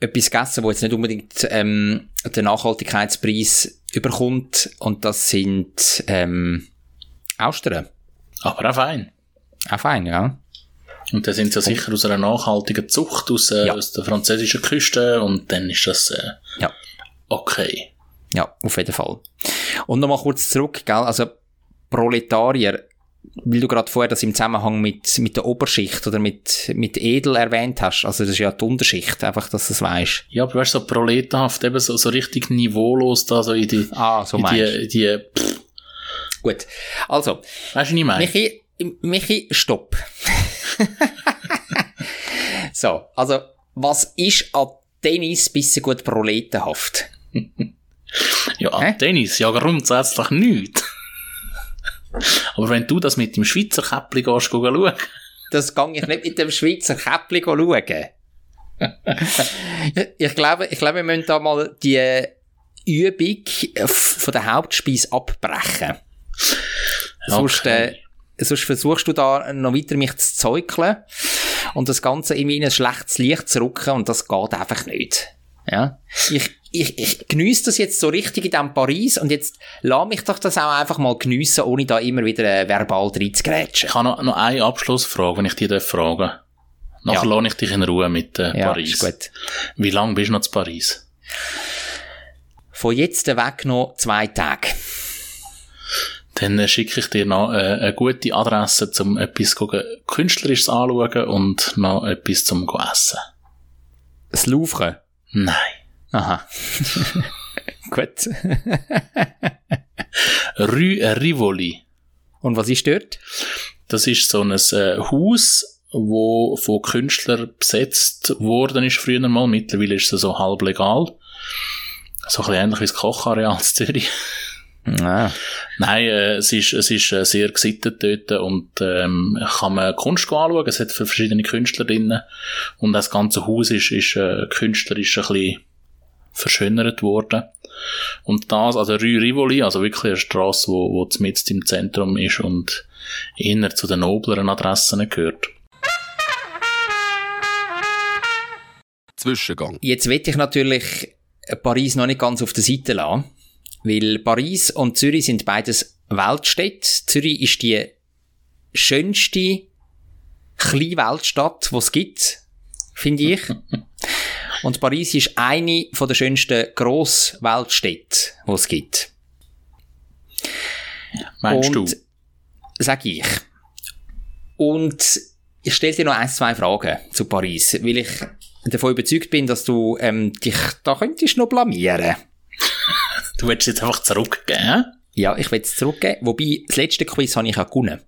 etwas gegessen, wo jetzt nicht unbedingt ähm, den Nachhaltigkeitspreis überkommt. Und das sind ähm, Austern. Aber auch fein. Auch fein, ja. Und dann sind sie ja sicher aus einer nachhaltigen Zucht, aus, äh, Ja. aus der französischen Küste, und dann ist das äh, Ja. okay. Ja, auf jeden Fall. Und nochmal kurz zurück, gell? Also, Proletarier, weil du gerade vorher das im Zusammenhang mit, mit der Oberschicht oder mit, mit Edel erwähnt hast, also das ist ja die Unterschicht, einfach, dass du es weißt. Ja, aber weißt du, so proletenhaft, eben so, so richtig niveaulos da, so in die, Ah, so in meinst du. die, die pff, Gut. Also, weißt du, was ich meine? Michi, Michi, stopp. so, also, was ist an Tennis bisschen gut proletenhaft? Ja, an? Tennis, ja, grundsätzlich nicht. Aber wenn du das mit dem Schweizer Käppli gehst, geh schauen, Das gang ich nicht mit dem Schweizer Käppli schauen. ich glaube, ich glaube, wir müssen da mal die Übung von der Hauptspeise abbrechen. Sonst, äh, sonst versuchst du da noch weiter mich zu zeugeln und das Ganze irgendwie in ein schlechtes Licht zu rücken und das geht einfach nicht. Ja. Ich, ich, ich geniesse das jetzt so richtig in diesem Paris und jetzt lass mich doch das auch einfach mal geniessen, ohne da immer wieder äh, verbal reinzugrätschen. Ich habe noch, noch eine Abschlussfrage, wenn ich dich fragen darf. Nachher Ja. lasse ich dich in Ruhe mit äh, Ja, Paris. ist gut. Wie lange bist du noch zu Paris? Von jetzt weg noch zwei Tage. Dann äh, schicke ich dir noch äh, eine gute Adresse, um etwas gucken, Künstlerisches anschauen und noch etwas zum essen. Das Louvre. Nein. Aha. Gut. Rue Rivoli. Und was ist dort? Das ist so ein äh, Haus, wo von Künstlern besetzt worden ist früher mal. Mittlerweile ist es so halb legal. So ein bisschen ähnlich wie das Kochareal in Zürich. Ah. Nein, äh, es ist, es ist äh, sehr gesittet dort und ähm, kann man Kunst anschauen. Es hat verschiedene Künstler drinnen und das ganze Haus ist, ist äh, künstlerisch ein bisschen verschönert worden. Und das, also Rue Rivoli, also wirklich eine Strasse, wo, wo mitten im Zentrum ist und eher zu den nobleren Adressen gehört. Zwischengang. Jetzt will ich natürlich Paris noch nicht ganz auf der Seite lassen, weil Paris und Zürich sind beides Weltstädte. Zürich ist die schönste kleine Weltstadt, die es gibt, finde ich. Und Paris ist eine von der schönsten Grossweltstädte, die es gibt. Meinst Und du? Sag ich. Und ich stelle dir noch ein, zwei Fragen zu Paris, weil ich davon überzeugt bin, dass du ähm, dich da könntest noch blamieren. Du willst jetzt einfach zurückgehen, hä? Ja, ich will es zurückgeben. Wobei, das letzte Quiz habe ich ja gewonnen.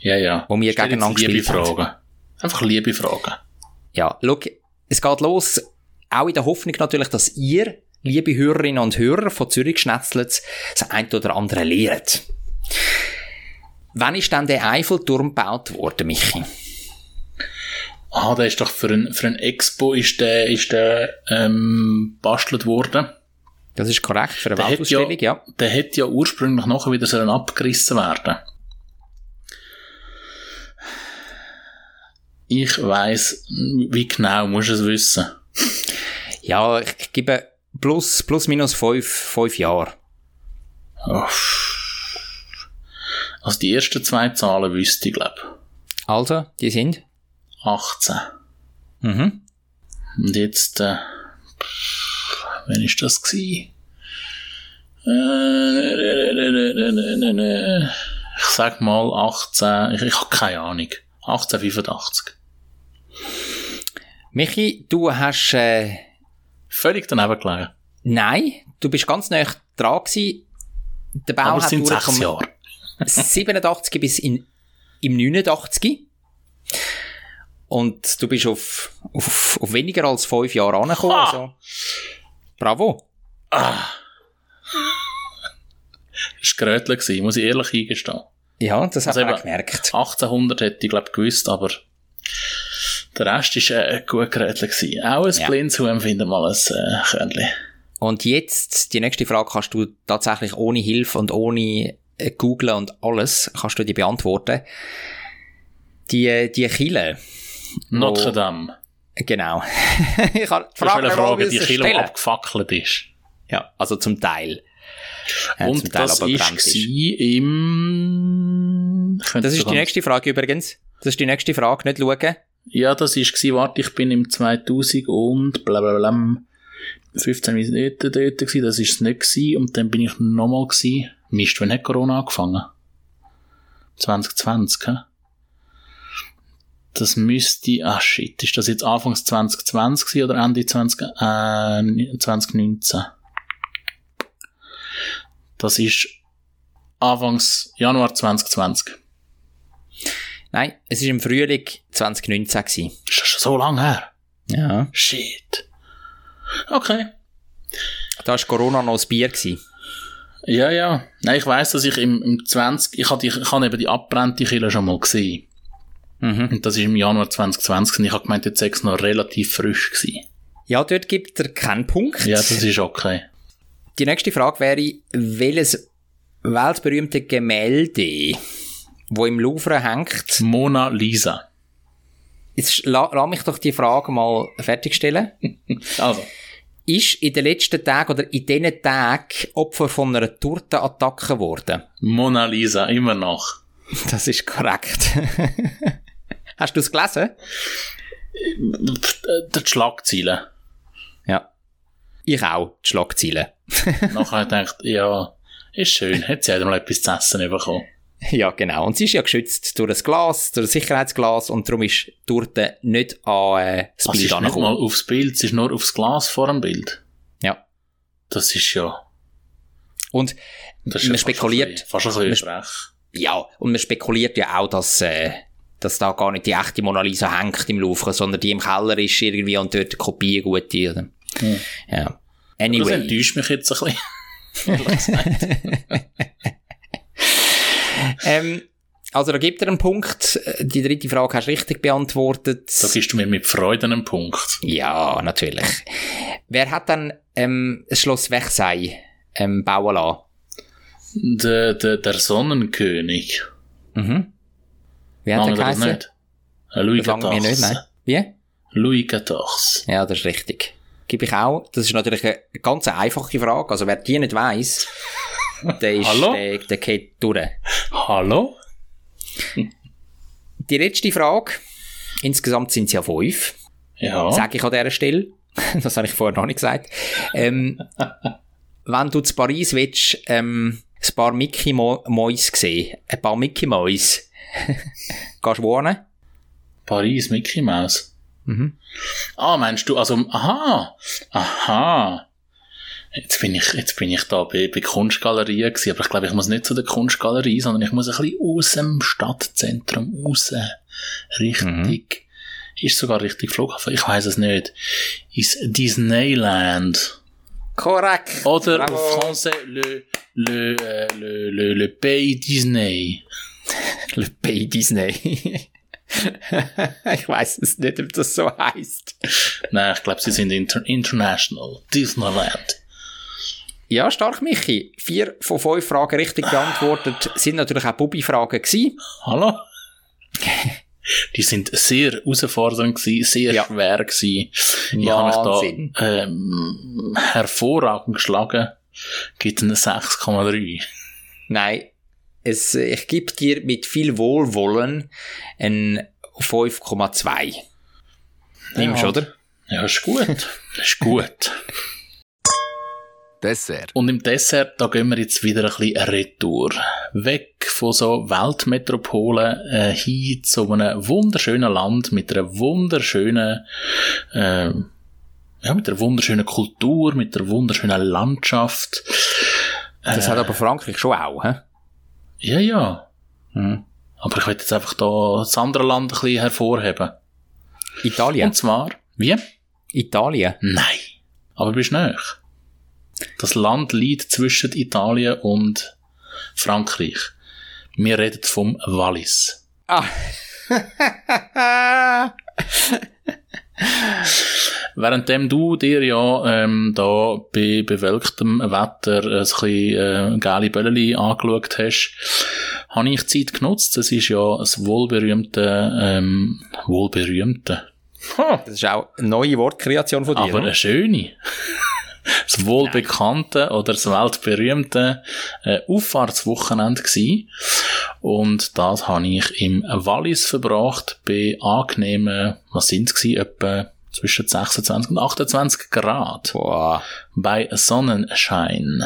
Ja, ja. Wo wir Stell gegeneinander liebe gespielt haben. Fragen. Einfach liebe Fragen. Ja, schau, es geht los, auch in der Hoffnung natürlich, dass ihr, liebe Hörerinnen und Hörer von Zürich Schnetzlitz, das ein oder andere lehrt. Wann ist denn der Eiffelturm gebaut worden, Michi? Ah, der ist doch für ein, für ein Expo ist der, ist der, ähm, bastelt worden. Das ist korrekt, für eine Der hätte ja, Weltausstellung, ja. der hätte ja ursprünglich nachher wieder sollen abgerissen werden. Ich weiss, wie genau, musst du es wissen. Ja, ich, ich gebe plus, plus minus fünf, fünf Jahre. Uff. Also die ersten zwei Zahlen wüsste ich, glaube Also, die sind? 18. Mhm. Und jetzt, äh, wann ist das gsi? Äh, Ich sag mal 18, ich, ich habe keine Ahnung. 1885. Michi, du hast, äh, Völlig daneben gelegen. nein, du bist ganz nah dran gewesen. Der Bau Aber es hat sind sechs Jahre. 87 bis in, im 89. Und du bist auf, auf, auf weniger als fünf Jahre angekommen. Also. Bravo. Das war Grötler, muss ich ehrlich eingestehen. Ja, das hat Also man auch eben, gemerkt. 1800 hätte ich, glaube gewusst, aber der Rest ist äh, ein gut gewesen. Auch ein Ja. Blindshuhn findet mal ein äh, Körnchen. Und jetzt, die nächste Frage kannst du tatsächlich ohne Hilfe und ohne äh, Googlen und alles, kannst du die beantworten. Die, äh, die Kille. Notre Dame. Genau. ich kann die Frage eine Frage, die Kilo abgefackelt ist. Ja, also zum Teil. Äh, zum Und Teil das aber ist im... Das ist die nächste Frage übrigens. Das ist die nächste Frage, nicht schauen. Ja, das ist gsi, warte, ich bin im 2000 und blablabla 15 Jahre dort, dort das ist es nicht gsi und dann bin ich nochmal gsi. Mist, wann hat Corona angefangen? 2020, hä? Das müsste, ah shit, ist das jetzt Anfangs 2020 gsi oder Ende 20, äh, 2019? Das ist Anfangs Januar 2020. Nein, es ist im Frühling 2019 gewesen. Ist das schon so lange her? Ja. Shit. Okay. Da war Corona noch das Bier gewesen. Ja, ja. Nein, ich weiss, dass ich im, im 20, ich habe die, ich habe eben die abbrennte Kille schon mal gesehen. Mhm. Und das ist im Januar 2020 und ich habe gemeint, jetzt sei es noch relativ frisch gewesen. Ja, dort gibt er keinen Punkt. Ja, das ist okay. Die nächste Frage wäre, welches weltberühmte Gemälde, wo im Louvre hängt, Mona Lisa. jetzt la, lass mich doch die Frage mal fertigstellen, Also. ist in den letzten Tagen oder in diesen Tagen Opfer von einer Tortenattacke geworden? Mona Lisa, immer noch. Das ist korrekt. Hast du es gelesen? Die Schlagziele. Ja. Ich auch, die Schlagzeilen. Nachher gedacht, ja, ist schön, hat sie halt mal etwas zu essen bekommen. Ja, genau. Und sie ist ja geschützt durch ein Glas, durch ein Sicherheitsglas und darum ist die Torte nicht an äh, das Also, Bild ist nicht mal aufs Bild, sie ist nur aufs Glas vor dem Bild. Ja. Das ist ja, Und das ist Man ja fast ein spekuliert- bisschen- Fast ein bisschen frech. ja, und man spekuliert ja auch, dass, äh, dass da gar nicht die echte Mona Lisa hängt im Louvre, sondern die im Keller ist irgendwie und dort die Kopie gute. Oder? Ja. Das Anyway. enttäuscht mich jetzt ein bisschen. Ähm, also da gibt er einen Punkt. Die dritte Frage hast du richtig beantwortet. Da gibst du mir mit Freude einen Punkt. Ja, natürlich. Wer hat dann ähm, das Schloss Versailles ähm, bauen lassen? Der, der, der Sonnenkönig. Mhm. Wie hat Lange er geheißen? nicht? Louis mir nicht, nein. XIV. Wie? Louis XIV. Ja, das ist richtig. Gib ich auch. Das ist natürlich eine ganz einfache Frage. Also wer die nicht weiss, der ist, Hallo? der, der geht durch. Hallo? die letzte Frage. Insgesamt sind es ja fünf. Ja. Sage ich an dieser Stelle. das habe ich vorher noch nicht gesagt. Ähm, wenn du zu Paris willst, ähm, ein paar Mickey Mo Mois sehen, ein paar Mickey Mois, gehst du wohnen? Paris, Mickey Mouse. Ah, meinst du, also, aha, aha. Jetzt bin ich, jetzt bin ich da bei, bei Kunstgalerien gewesen, aber ich glaube, ich muss nicht zu der Kunstgalerie, sondern ich muss ein bisschen aus dem Stadtzentrum raus. Richtig. Ist sogar richtig Flughafen, ich weiß es nicht. Ist Disneyland. Korrekt. Oder Bravo. français, le, le, äh, le, le, le Pays Disney. Le Pays Disney. ich weiß es nicht, ob das so heißt. Nein, ich glaube, sie sind inter international. Disneyland. Ja, stark, Michi. Vier von fünf Fragen richtig beantwortet. Sind natürlich auch Bubi-Fragen gewesen. Hallo? Die sind sehr herausfordernd gewesen, sehr Ja. schwer gewesen. Ich habe mich da ähm, hervorragend geschlagen. Gibt eine 6,3. Nein, es, ich gebe dir mit viel Wohlwollen ein 5,2. Nimmst du, Ja. oder? Ja, ist gut. ist gut. Dessert. Und im Dessert, da gehen wir jetzt wieder ein bisschen retour. Weg von so Weltmetropolen äh, hin zu einem wunderschönen Land mit einer wunderschönen, äh, ja, mit einer wunderschönen Kultur, mit einer wunderschönen Landschaft. Das hat aber Frankreich schon auch, hä? Ja, ja. Mhm. Aber ich will jetzt einfach da das andere Land ein bisschen hervorheben. Italien. Und zwar, wie? Italien. Nein. Aber bist näher. Das Land liegt zwischen Italien und Frankreich. Wir reden vom Wallis. Ah. Währenddem du dir ja ähm, da bei bewölktem Wetter ein bisschen äh, geile Bölleli angeschaut hast, habe ich Zeit genutzt. Das ist ja das wohlberühmte, ähm, wohlberühmte, Das ist auch eine neue Wortkreation von dir. aber ne? eine schöne. Das wohlbekannte oder das weltberühmte äh, Auffahrtswochenende gsi und das habe ich im Wallis verbracht bei angenehmen, was sind es etwa zwischen 26 und 28 Grad Boah. bei Sonnenschein.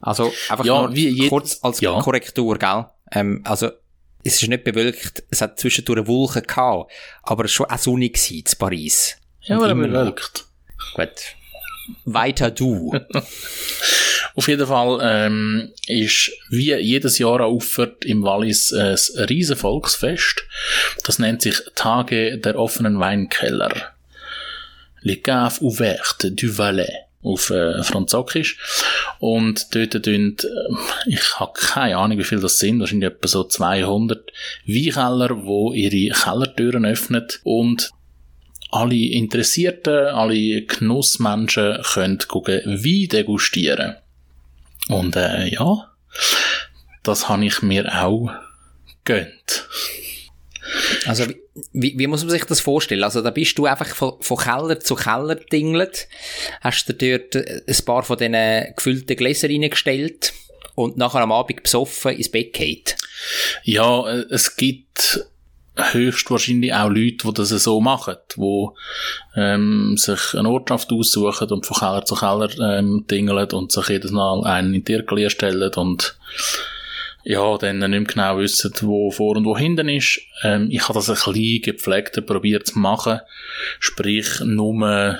Also, einfach Ja, nur wie kurz als Ja. Korrektur, gell? Ähm, also, es ist nicht bewölkt, es hat zwischendurch Wolken gehabt, aber es war schon auch sonnig gewesen in Paris. Ja, aber bewölkt. Gut. Weiter du. Auf jeden Fall ähm, ist wie jedes Jahr auffert im Wallis äh, ein riesen Volksfest. Das nennt sich Tage der offenen Weinkeller. Les Caves Ouvertes du Valais auf äh, Französisch. Und dort tun, äh, ich habe keine Ahnung, wie viel das sind, wahrscheinlich etwa so 200 Weinkeller, wo ihre Kellertüren öffnen und alle Interessierten, alle Genussmenschen können gucken, Wein degustieren. Und äh, ja, das habe ich mir auch gönnt. Also, wie, wie, muss man sich das vorstellen? Also, da bist du einfach von, von Keller zu Keller dingelt, hast dir dort ein paar von diesen gefüllten Gläser reingestellt und nachher am Abend besoffen ins Bett geht. Ja, äh, es gibt höchstwahrscheinlich auch Leute, die das so machen, die ähm, sich eine Ortschaft aussuchen und von Keller zu Keller ähm, dingeln und sich jedes Mal einen in die Tierklier stellen und ja, dann nicht mehr genau wissen, wo vor und wo hinten ist. Ähm, ich habe das ein bisschen gepflegter probiert zu machen. Sprich, nur,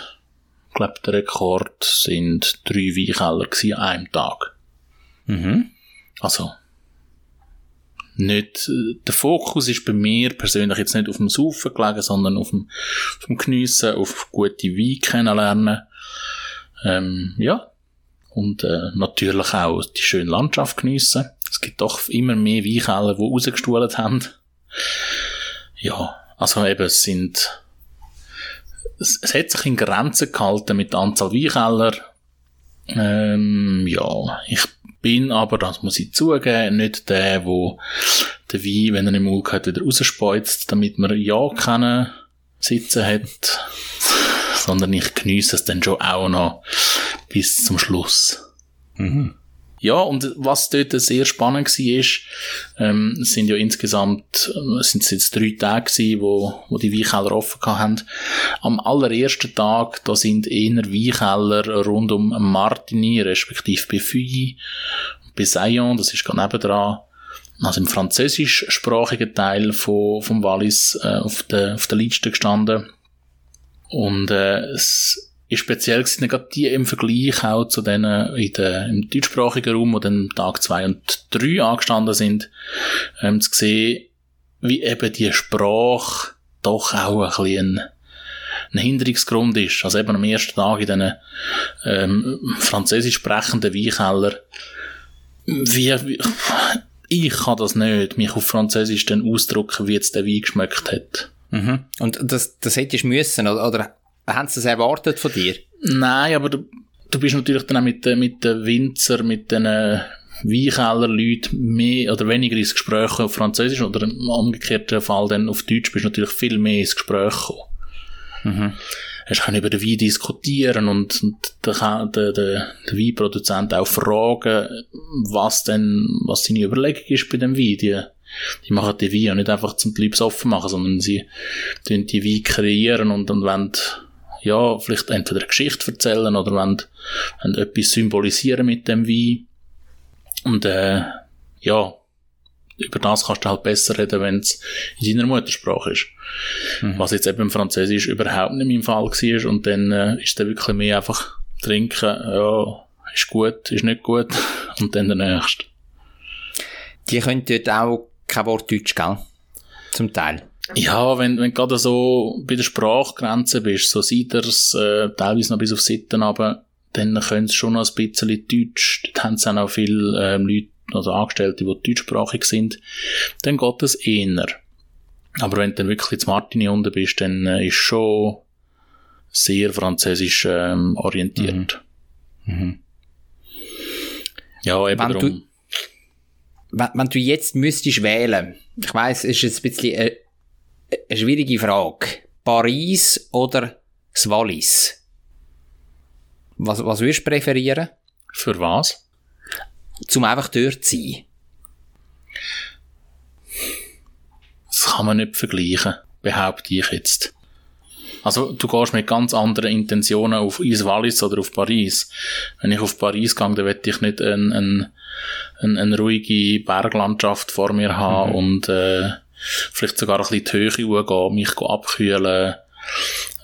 ich glaube, der Rekord sind drei Weinkeller an einem Tag. Mhm. Also, nicht, äh, der Fokus ist bei mir persönlich jetzt nicht auf dem Saufen gelegen, sondern auf dem, auf dem Geniessen, auf gute Wein kennenlernen. Ähm, ja. Und äh, natürlich auch die schöne Landschaft geniessen. Es gibt doch immer mehr Weinkeller, die rausgestuhlt haben. Ja, also eben, es sind, es, es hat sich in Grenzen gehalten mit der Anzahl Weinkeller. Ähm, ja, ich bin aber, das muss ich zugeben, nicht der, wo den Wein, wenn er im Mund hat, wieder rausspeuzt, damit man ja keinen Sitzen hat, sondern ich geniesse es dann schon auch noch bis zum Schluss. Ja, und was dort sehr spannend war, ist, ähm, es sind ja insgesamt, äh, es sind jetzt drei Tage gewesen, wo, wo die Weinkeller offen haben. Am allerersten Tag, da sind eher Weinkeller rund um Martigny, respektive Befeuille, Besaillon, das ist gerade nebendran, also im französischsprachigen Teil von, vom Wallis, äh, auf der, auf der Liste gestanden. Und, äh, es, ist speziell gewesen, gerade die im Vergleich auch zu denen in der, im deutschsprachigen Raum, wo dann Tag zwei und drei angestanden sind, ähm, zu sehen, wie eben die Sprache doch auch ein bisschen ein, ein Hinderungsgrund ist. Also eben am ersten Tag in diesen ähm, französisch sprechenden Weinkeller, wie, wie, ich kann das nicht, mich auf Französisch dann ausdrücken, wie jetzt der Wein geschmeckt hat. Mhm. Und das, das hättest du müssen, oder, oder haben sie das erwartet von dir? Nein, aber du, du bist natürlich dann auch mit, den- mit den Winzer, mit den äh, Weinkellerleuten mehr oder weniger ins Gespräch auf Französisch oder im umgekehrten Fall dann auf Deutsch bist du natürlich viel mehr ins Gespräch gekommen. Mhm. Hast können über den Wein diskutieren und, und der, der, der, der Weinproduzent auch fragen, was denn, was seine Überlegung ist bei dem Wein. Die, die machen die Weine ja nicht einfach zum Leute offen machen, sondern sie tun die Weine kreieren und dann wollen, ja, vielleicht entweder eine Geschichte erzählen oder wollen, wollen etwas symbolisieren mit dem Wein. Und, äh, ja, über das kannst du halt besser reden, wenn es in deiner Muttersprache ist. Was jetzt eben im Französisch überhaupt nicht mein Fall war. Und dann äh, ist dann wirklich mehr einfach trinken, ja, ist gut, ist nicht gut. Und dann der nächste. Die können dort auch kein Wort Deutsch, gell? Zum Teil. Ja, wenn, wenn du gerade so bei der Sprachgrenze bist, so Seiders, äh, teilweise noch bis auf Sitten, aber dann können sie schon noch ein bisschen Deutsch. Dort haben sie auch noch viele ähm, Leute, also Angestellte, die deutschsprachig sind. Dann geht es eher. Aber wenn du dann wirklich zu Martini unten bist, dann äh, ist schon sehr französisch ähm, orientiert. Ja, eben Wenn darum. du- Wenn, wenn du jetzt müsstest wählen, ich weiss, es ist jetzt ein bisschen eine, eine schwierige Frage. Paris oder das Wallis? Was, was würdest du präferieren? Für was? Zum einfach dort zu sein. Das kann man nicht vergleichen, behaupte ich jetzt. Also, du gehst mit ganz anderen Intentionen auf ins Wallis oder auf Paris. Wenn ich auf Paris gehe, dann will ich nicht eine, eine, eine, eine ruhige Berglandschaft vor mir haben und äh, vielleicht sogar ein bisschen in die Höhe gehen, mich abkühlen,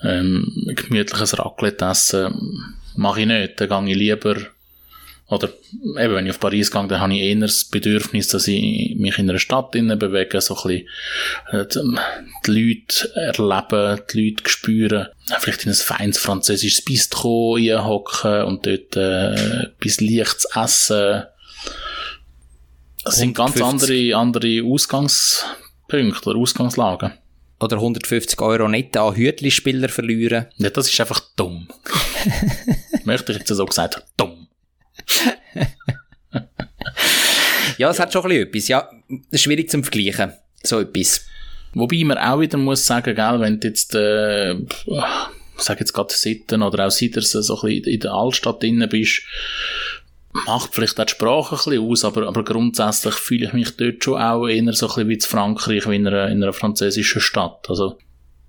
ähm, gemütliches Raclette essen. Mache ich nicht. Dann gehe ich lieber oder eben, wenn ich auf Paris gehe, dann habe ich eher das Bedürfnis, dass ich mich in einer Stadt bewege, so ein bisschen äh, die Leute erleben, die Leute spüren, vielleicht in ein feines französisches Bistro hocken und dort äh, etwas Leichtes essen. Das sind ganz 150. andere, andere Ausgangspunkte oder Ausgangslagen. Oder 150 Euro netto an Hütli-Spieler verlieren. Ja, das ist einfach dumm. Möchte ich jetzt so gesagt haben, dumm. Ja, es hat schon ein bisschen etwas. Ja, das ist schwierig zum Vergleichen. So etwas. Wobei man auch wieder muss sagen, gell, wenn du jetzt, äh, ich sag jetzt gerade Sitten oder auch Siders so ein bisschen in der Altstadt drin bist, macht vielleicht auch die Sprache ein bisschen aus, aber, aber grundsätzlich fühle ich mich dort schon auch eher so ein bisschen wie in Frankreich, wie in einer, in einer französischen Stadt. Also,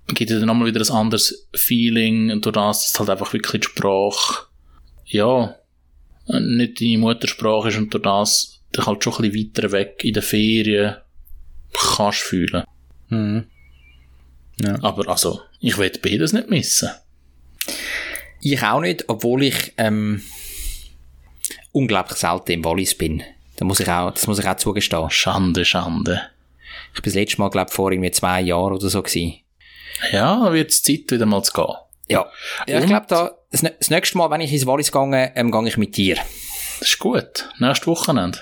gibt ja dann nochmal wieder ein anderes Feeling, durch das, dass halt einfach wirklich die Sprache, ja, nicht deine Muttersprache ist und durch das dich halt schon ein bisschen weiter weg in den Ferien kannst fühlen. Aber also, ich will beides nicht missen. Ich auch nicht, obwohl ich ähm, unglaublich selten im Wallis bin. Da muss ich auch, das muss ich auch zugestehen. Schande, Schande. Ich bin das letzte Mal, glaube vor irgendwie zwei Jahren oder so gewesen. Ja, wird es Zeit, wieder mal zu gehen. Ja. ja ich glaube, da, das, nä- das nächste Mal, wenn ich ins Wallis gehe, ähm, gehe ich mit dir. Das ist gut. Nächstes Wochenende?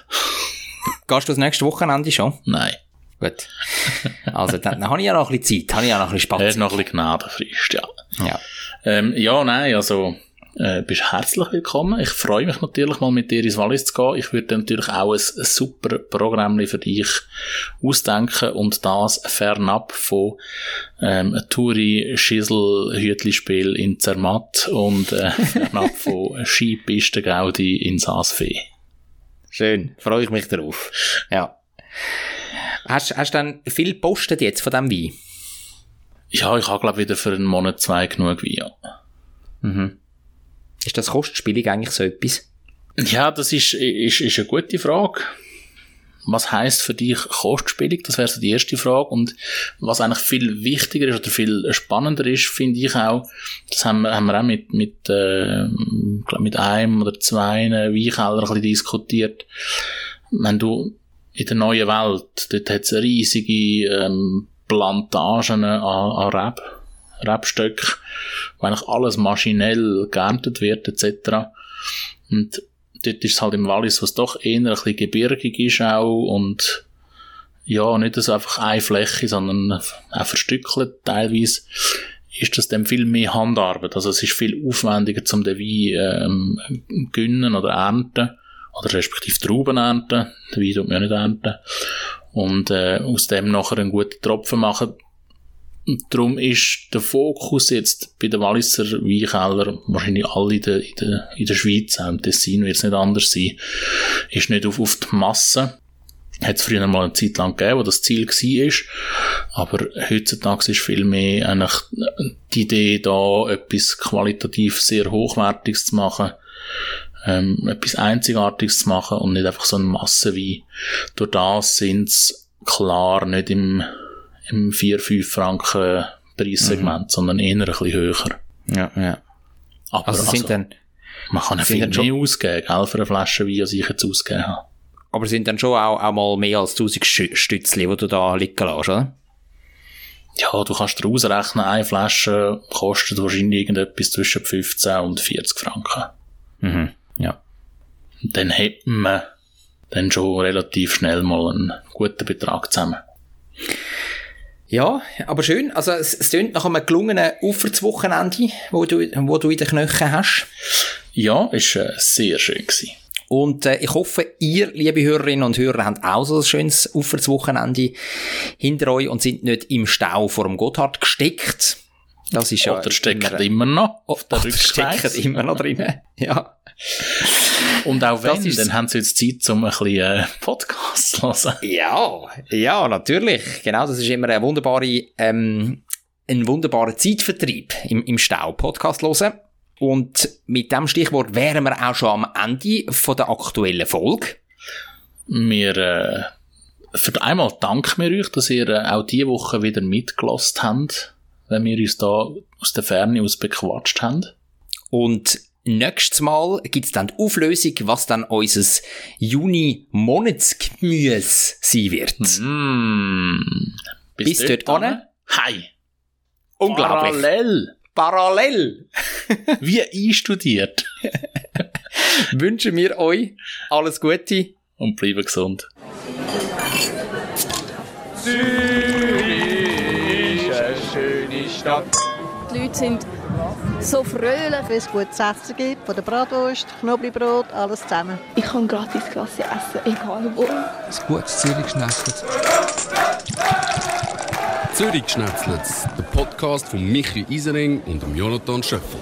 Gehst du das nächste Wochenende schon? Nein. Gut. Also, dann, dann habe ich ja noch ein bisschen Zeit, habe ich ja noch ein bisschen Er ist Spaß. noch ein bisschen Gnadenfrist, ja. Ja. Ähm, ja, nein, also, äh, bist herzlich willkommen. Ich freue mich natürlich mal mit dir ins Wallis zu gehen. Ich würde natürlich auch ein, super Programm für dich ausdenken und das fernab von ähm, Touri, Schissel, Hütlispiel in Zermatt und äh, fernab von Skipisten Gaudi in Saasfee. schön. Freue ich mich darauf. Ja. Hast, hast du dann viel gepostet jetzt von diesem Wein? Ja, ich habe glaube wieder für einen Monat, zwei genug Wein. Ja. Ist das kostspielig eigentlich so etwas? Ja, das ist, ist, ist eine gute Frage. Was heißt für dich kostspielig? Das wäre so die erste Frage. Und was eigentlich viel wichtiger ist oder viel spannender ist, finde ich auch, das haben wir, haben wir auch mit, mit, äh, mit einem oder zwei Weinkeller ein bisschen diskutiert. Wenn du in der neuen Welt, dort hat es riesige ähm, Plantagen an, an Reb, Rebstöcken, wo eigentlich alles maschinell geerntet wird, etc. Und dort ist es halt im Wallis, was doch eher ein bisschen gebirgig ist auch und ja, nicht so einfach eine Fläche, sondern auch verstückelt teilweise, ist das dann viel mehr Handarbeit. Also es ist viel aufwendiger, zum den Wein ähm, gönnen oder ernten oder respektive Trauben ernten. Den Wein tut man ja nicht ernten. Und äh, aus dem nachher einen guten Tropfen machen. Darum ist der Fokus jetzt bei den Walliser Weinkeller, wahrscheinlich alle in der, in der, in der Schweiz, auch im Tessin wird es nicht anders sein, ist nicht auf, auf die Masse. Hat es früher mal eine Zeit lang gegeben, wo das Ziel war. Aber heutzutage ist viel mehr eigentlich die Idee da, etwas qualitativ sehr hochwertiges zu machen, ähm, etwas Einzigartiges zu machen und nicht einfach so ein Massenwein. Durch das sind es klar nicht im im 4-5 Franken Preissegment, sondern eher ein bisschen höher. Ja, ja. Aber Also sind dann, man kann ja viel mehr ausgeben, gell, für eine Flasche Wein, als ich jetzt ausgegeben habe. aber sind dann schon auch, auch mal mehr als 1000 Stü- Stützli, die du da liegen lässt, oder? Ja, du kannst dir ausrechnen, eine Flasche kostet wahrscheinlich irgendetwas zwischen 15 und 40 Franken. Mhm. Ja. Dann hat man dann schon relativ schnell mal einen guten Betrag zusammen. Ja, aber schön. Also, es, es klingt nach einem gelungenen Uferswochenende, wo du, wo du in den Knöcheln hast. Ja, ist äh, sehr schön gewesen. Und äh, ich hoffe, ihr, liebe Hörerinnen und Hörer, habt auch so ein schönes Uferswochenende hinter euch und sind nicht im Stau vor dem Gotthard gesteckt. Das ist ja Oder steckt immer, immer noch auf der Oder Rückseite. immer noch drin. Ja. Und auch wenn, ist- dann haben sie jetzt Zeit, um ein bisschen äh, Podcast zu hören. Ja, ja, natürlich. Genau, das ist immer eine wunderbare, ähm, ein wunderbarer Zeitvertrieb im, im Stau. Podcast hören. Und mit dem Stichwort wären wir auch schon am Ende von der aktuellen Folge. Wir, äh, für einmal danken wir euch, dass ihr äh, auch diese Woche wieder mitgelost habt, wenn wir uns da aus der Ferne aus bequatscht haben. Und nächstes Mal gibt's dann die Auflösung, was dann unser Juni-Monatsgemüse sein wird. Mm. Bis dort an. Hi. Unglaublich. Parallel. Parallel Wie einstudiert. wünschen wir euch alles Gute. Und bleiben gesund. Zürich ist eine schöne Stadt. Die Leute sind so fröhlich. Wenn es gutes Essen gibt, von der Bratwurst, Knoblauchbrot, alles zusammen. Ich kann gratis Klasse essen, egal wo. Ein gutes Zürich schnetzelt. Zürich schnetzelt, der Podcast von Michi Isering und Jonathan Schöffel.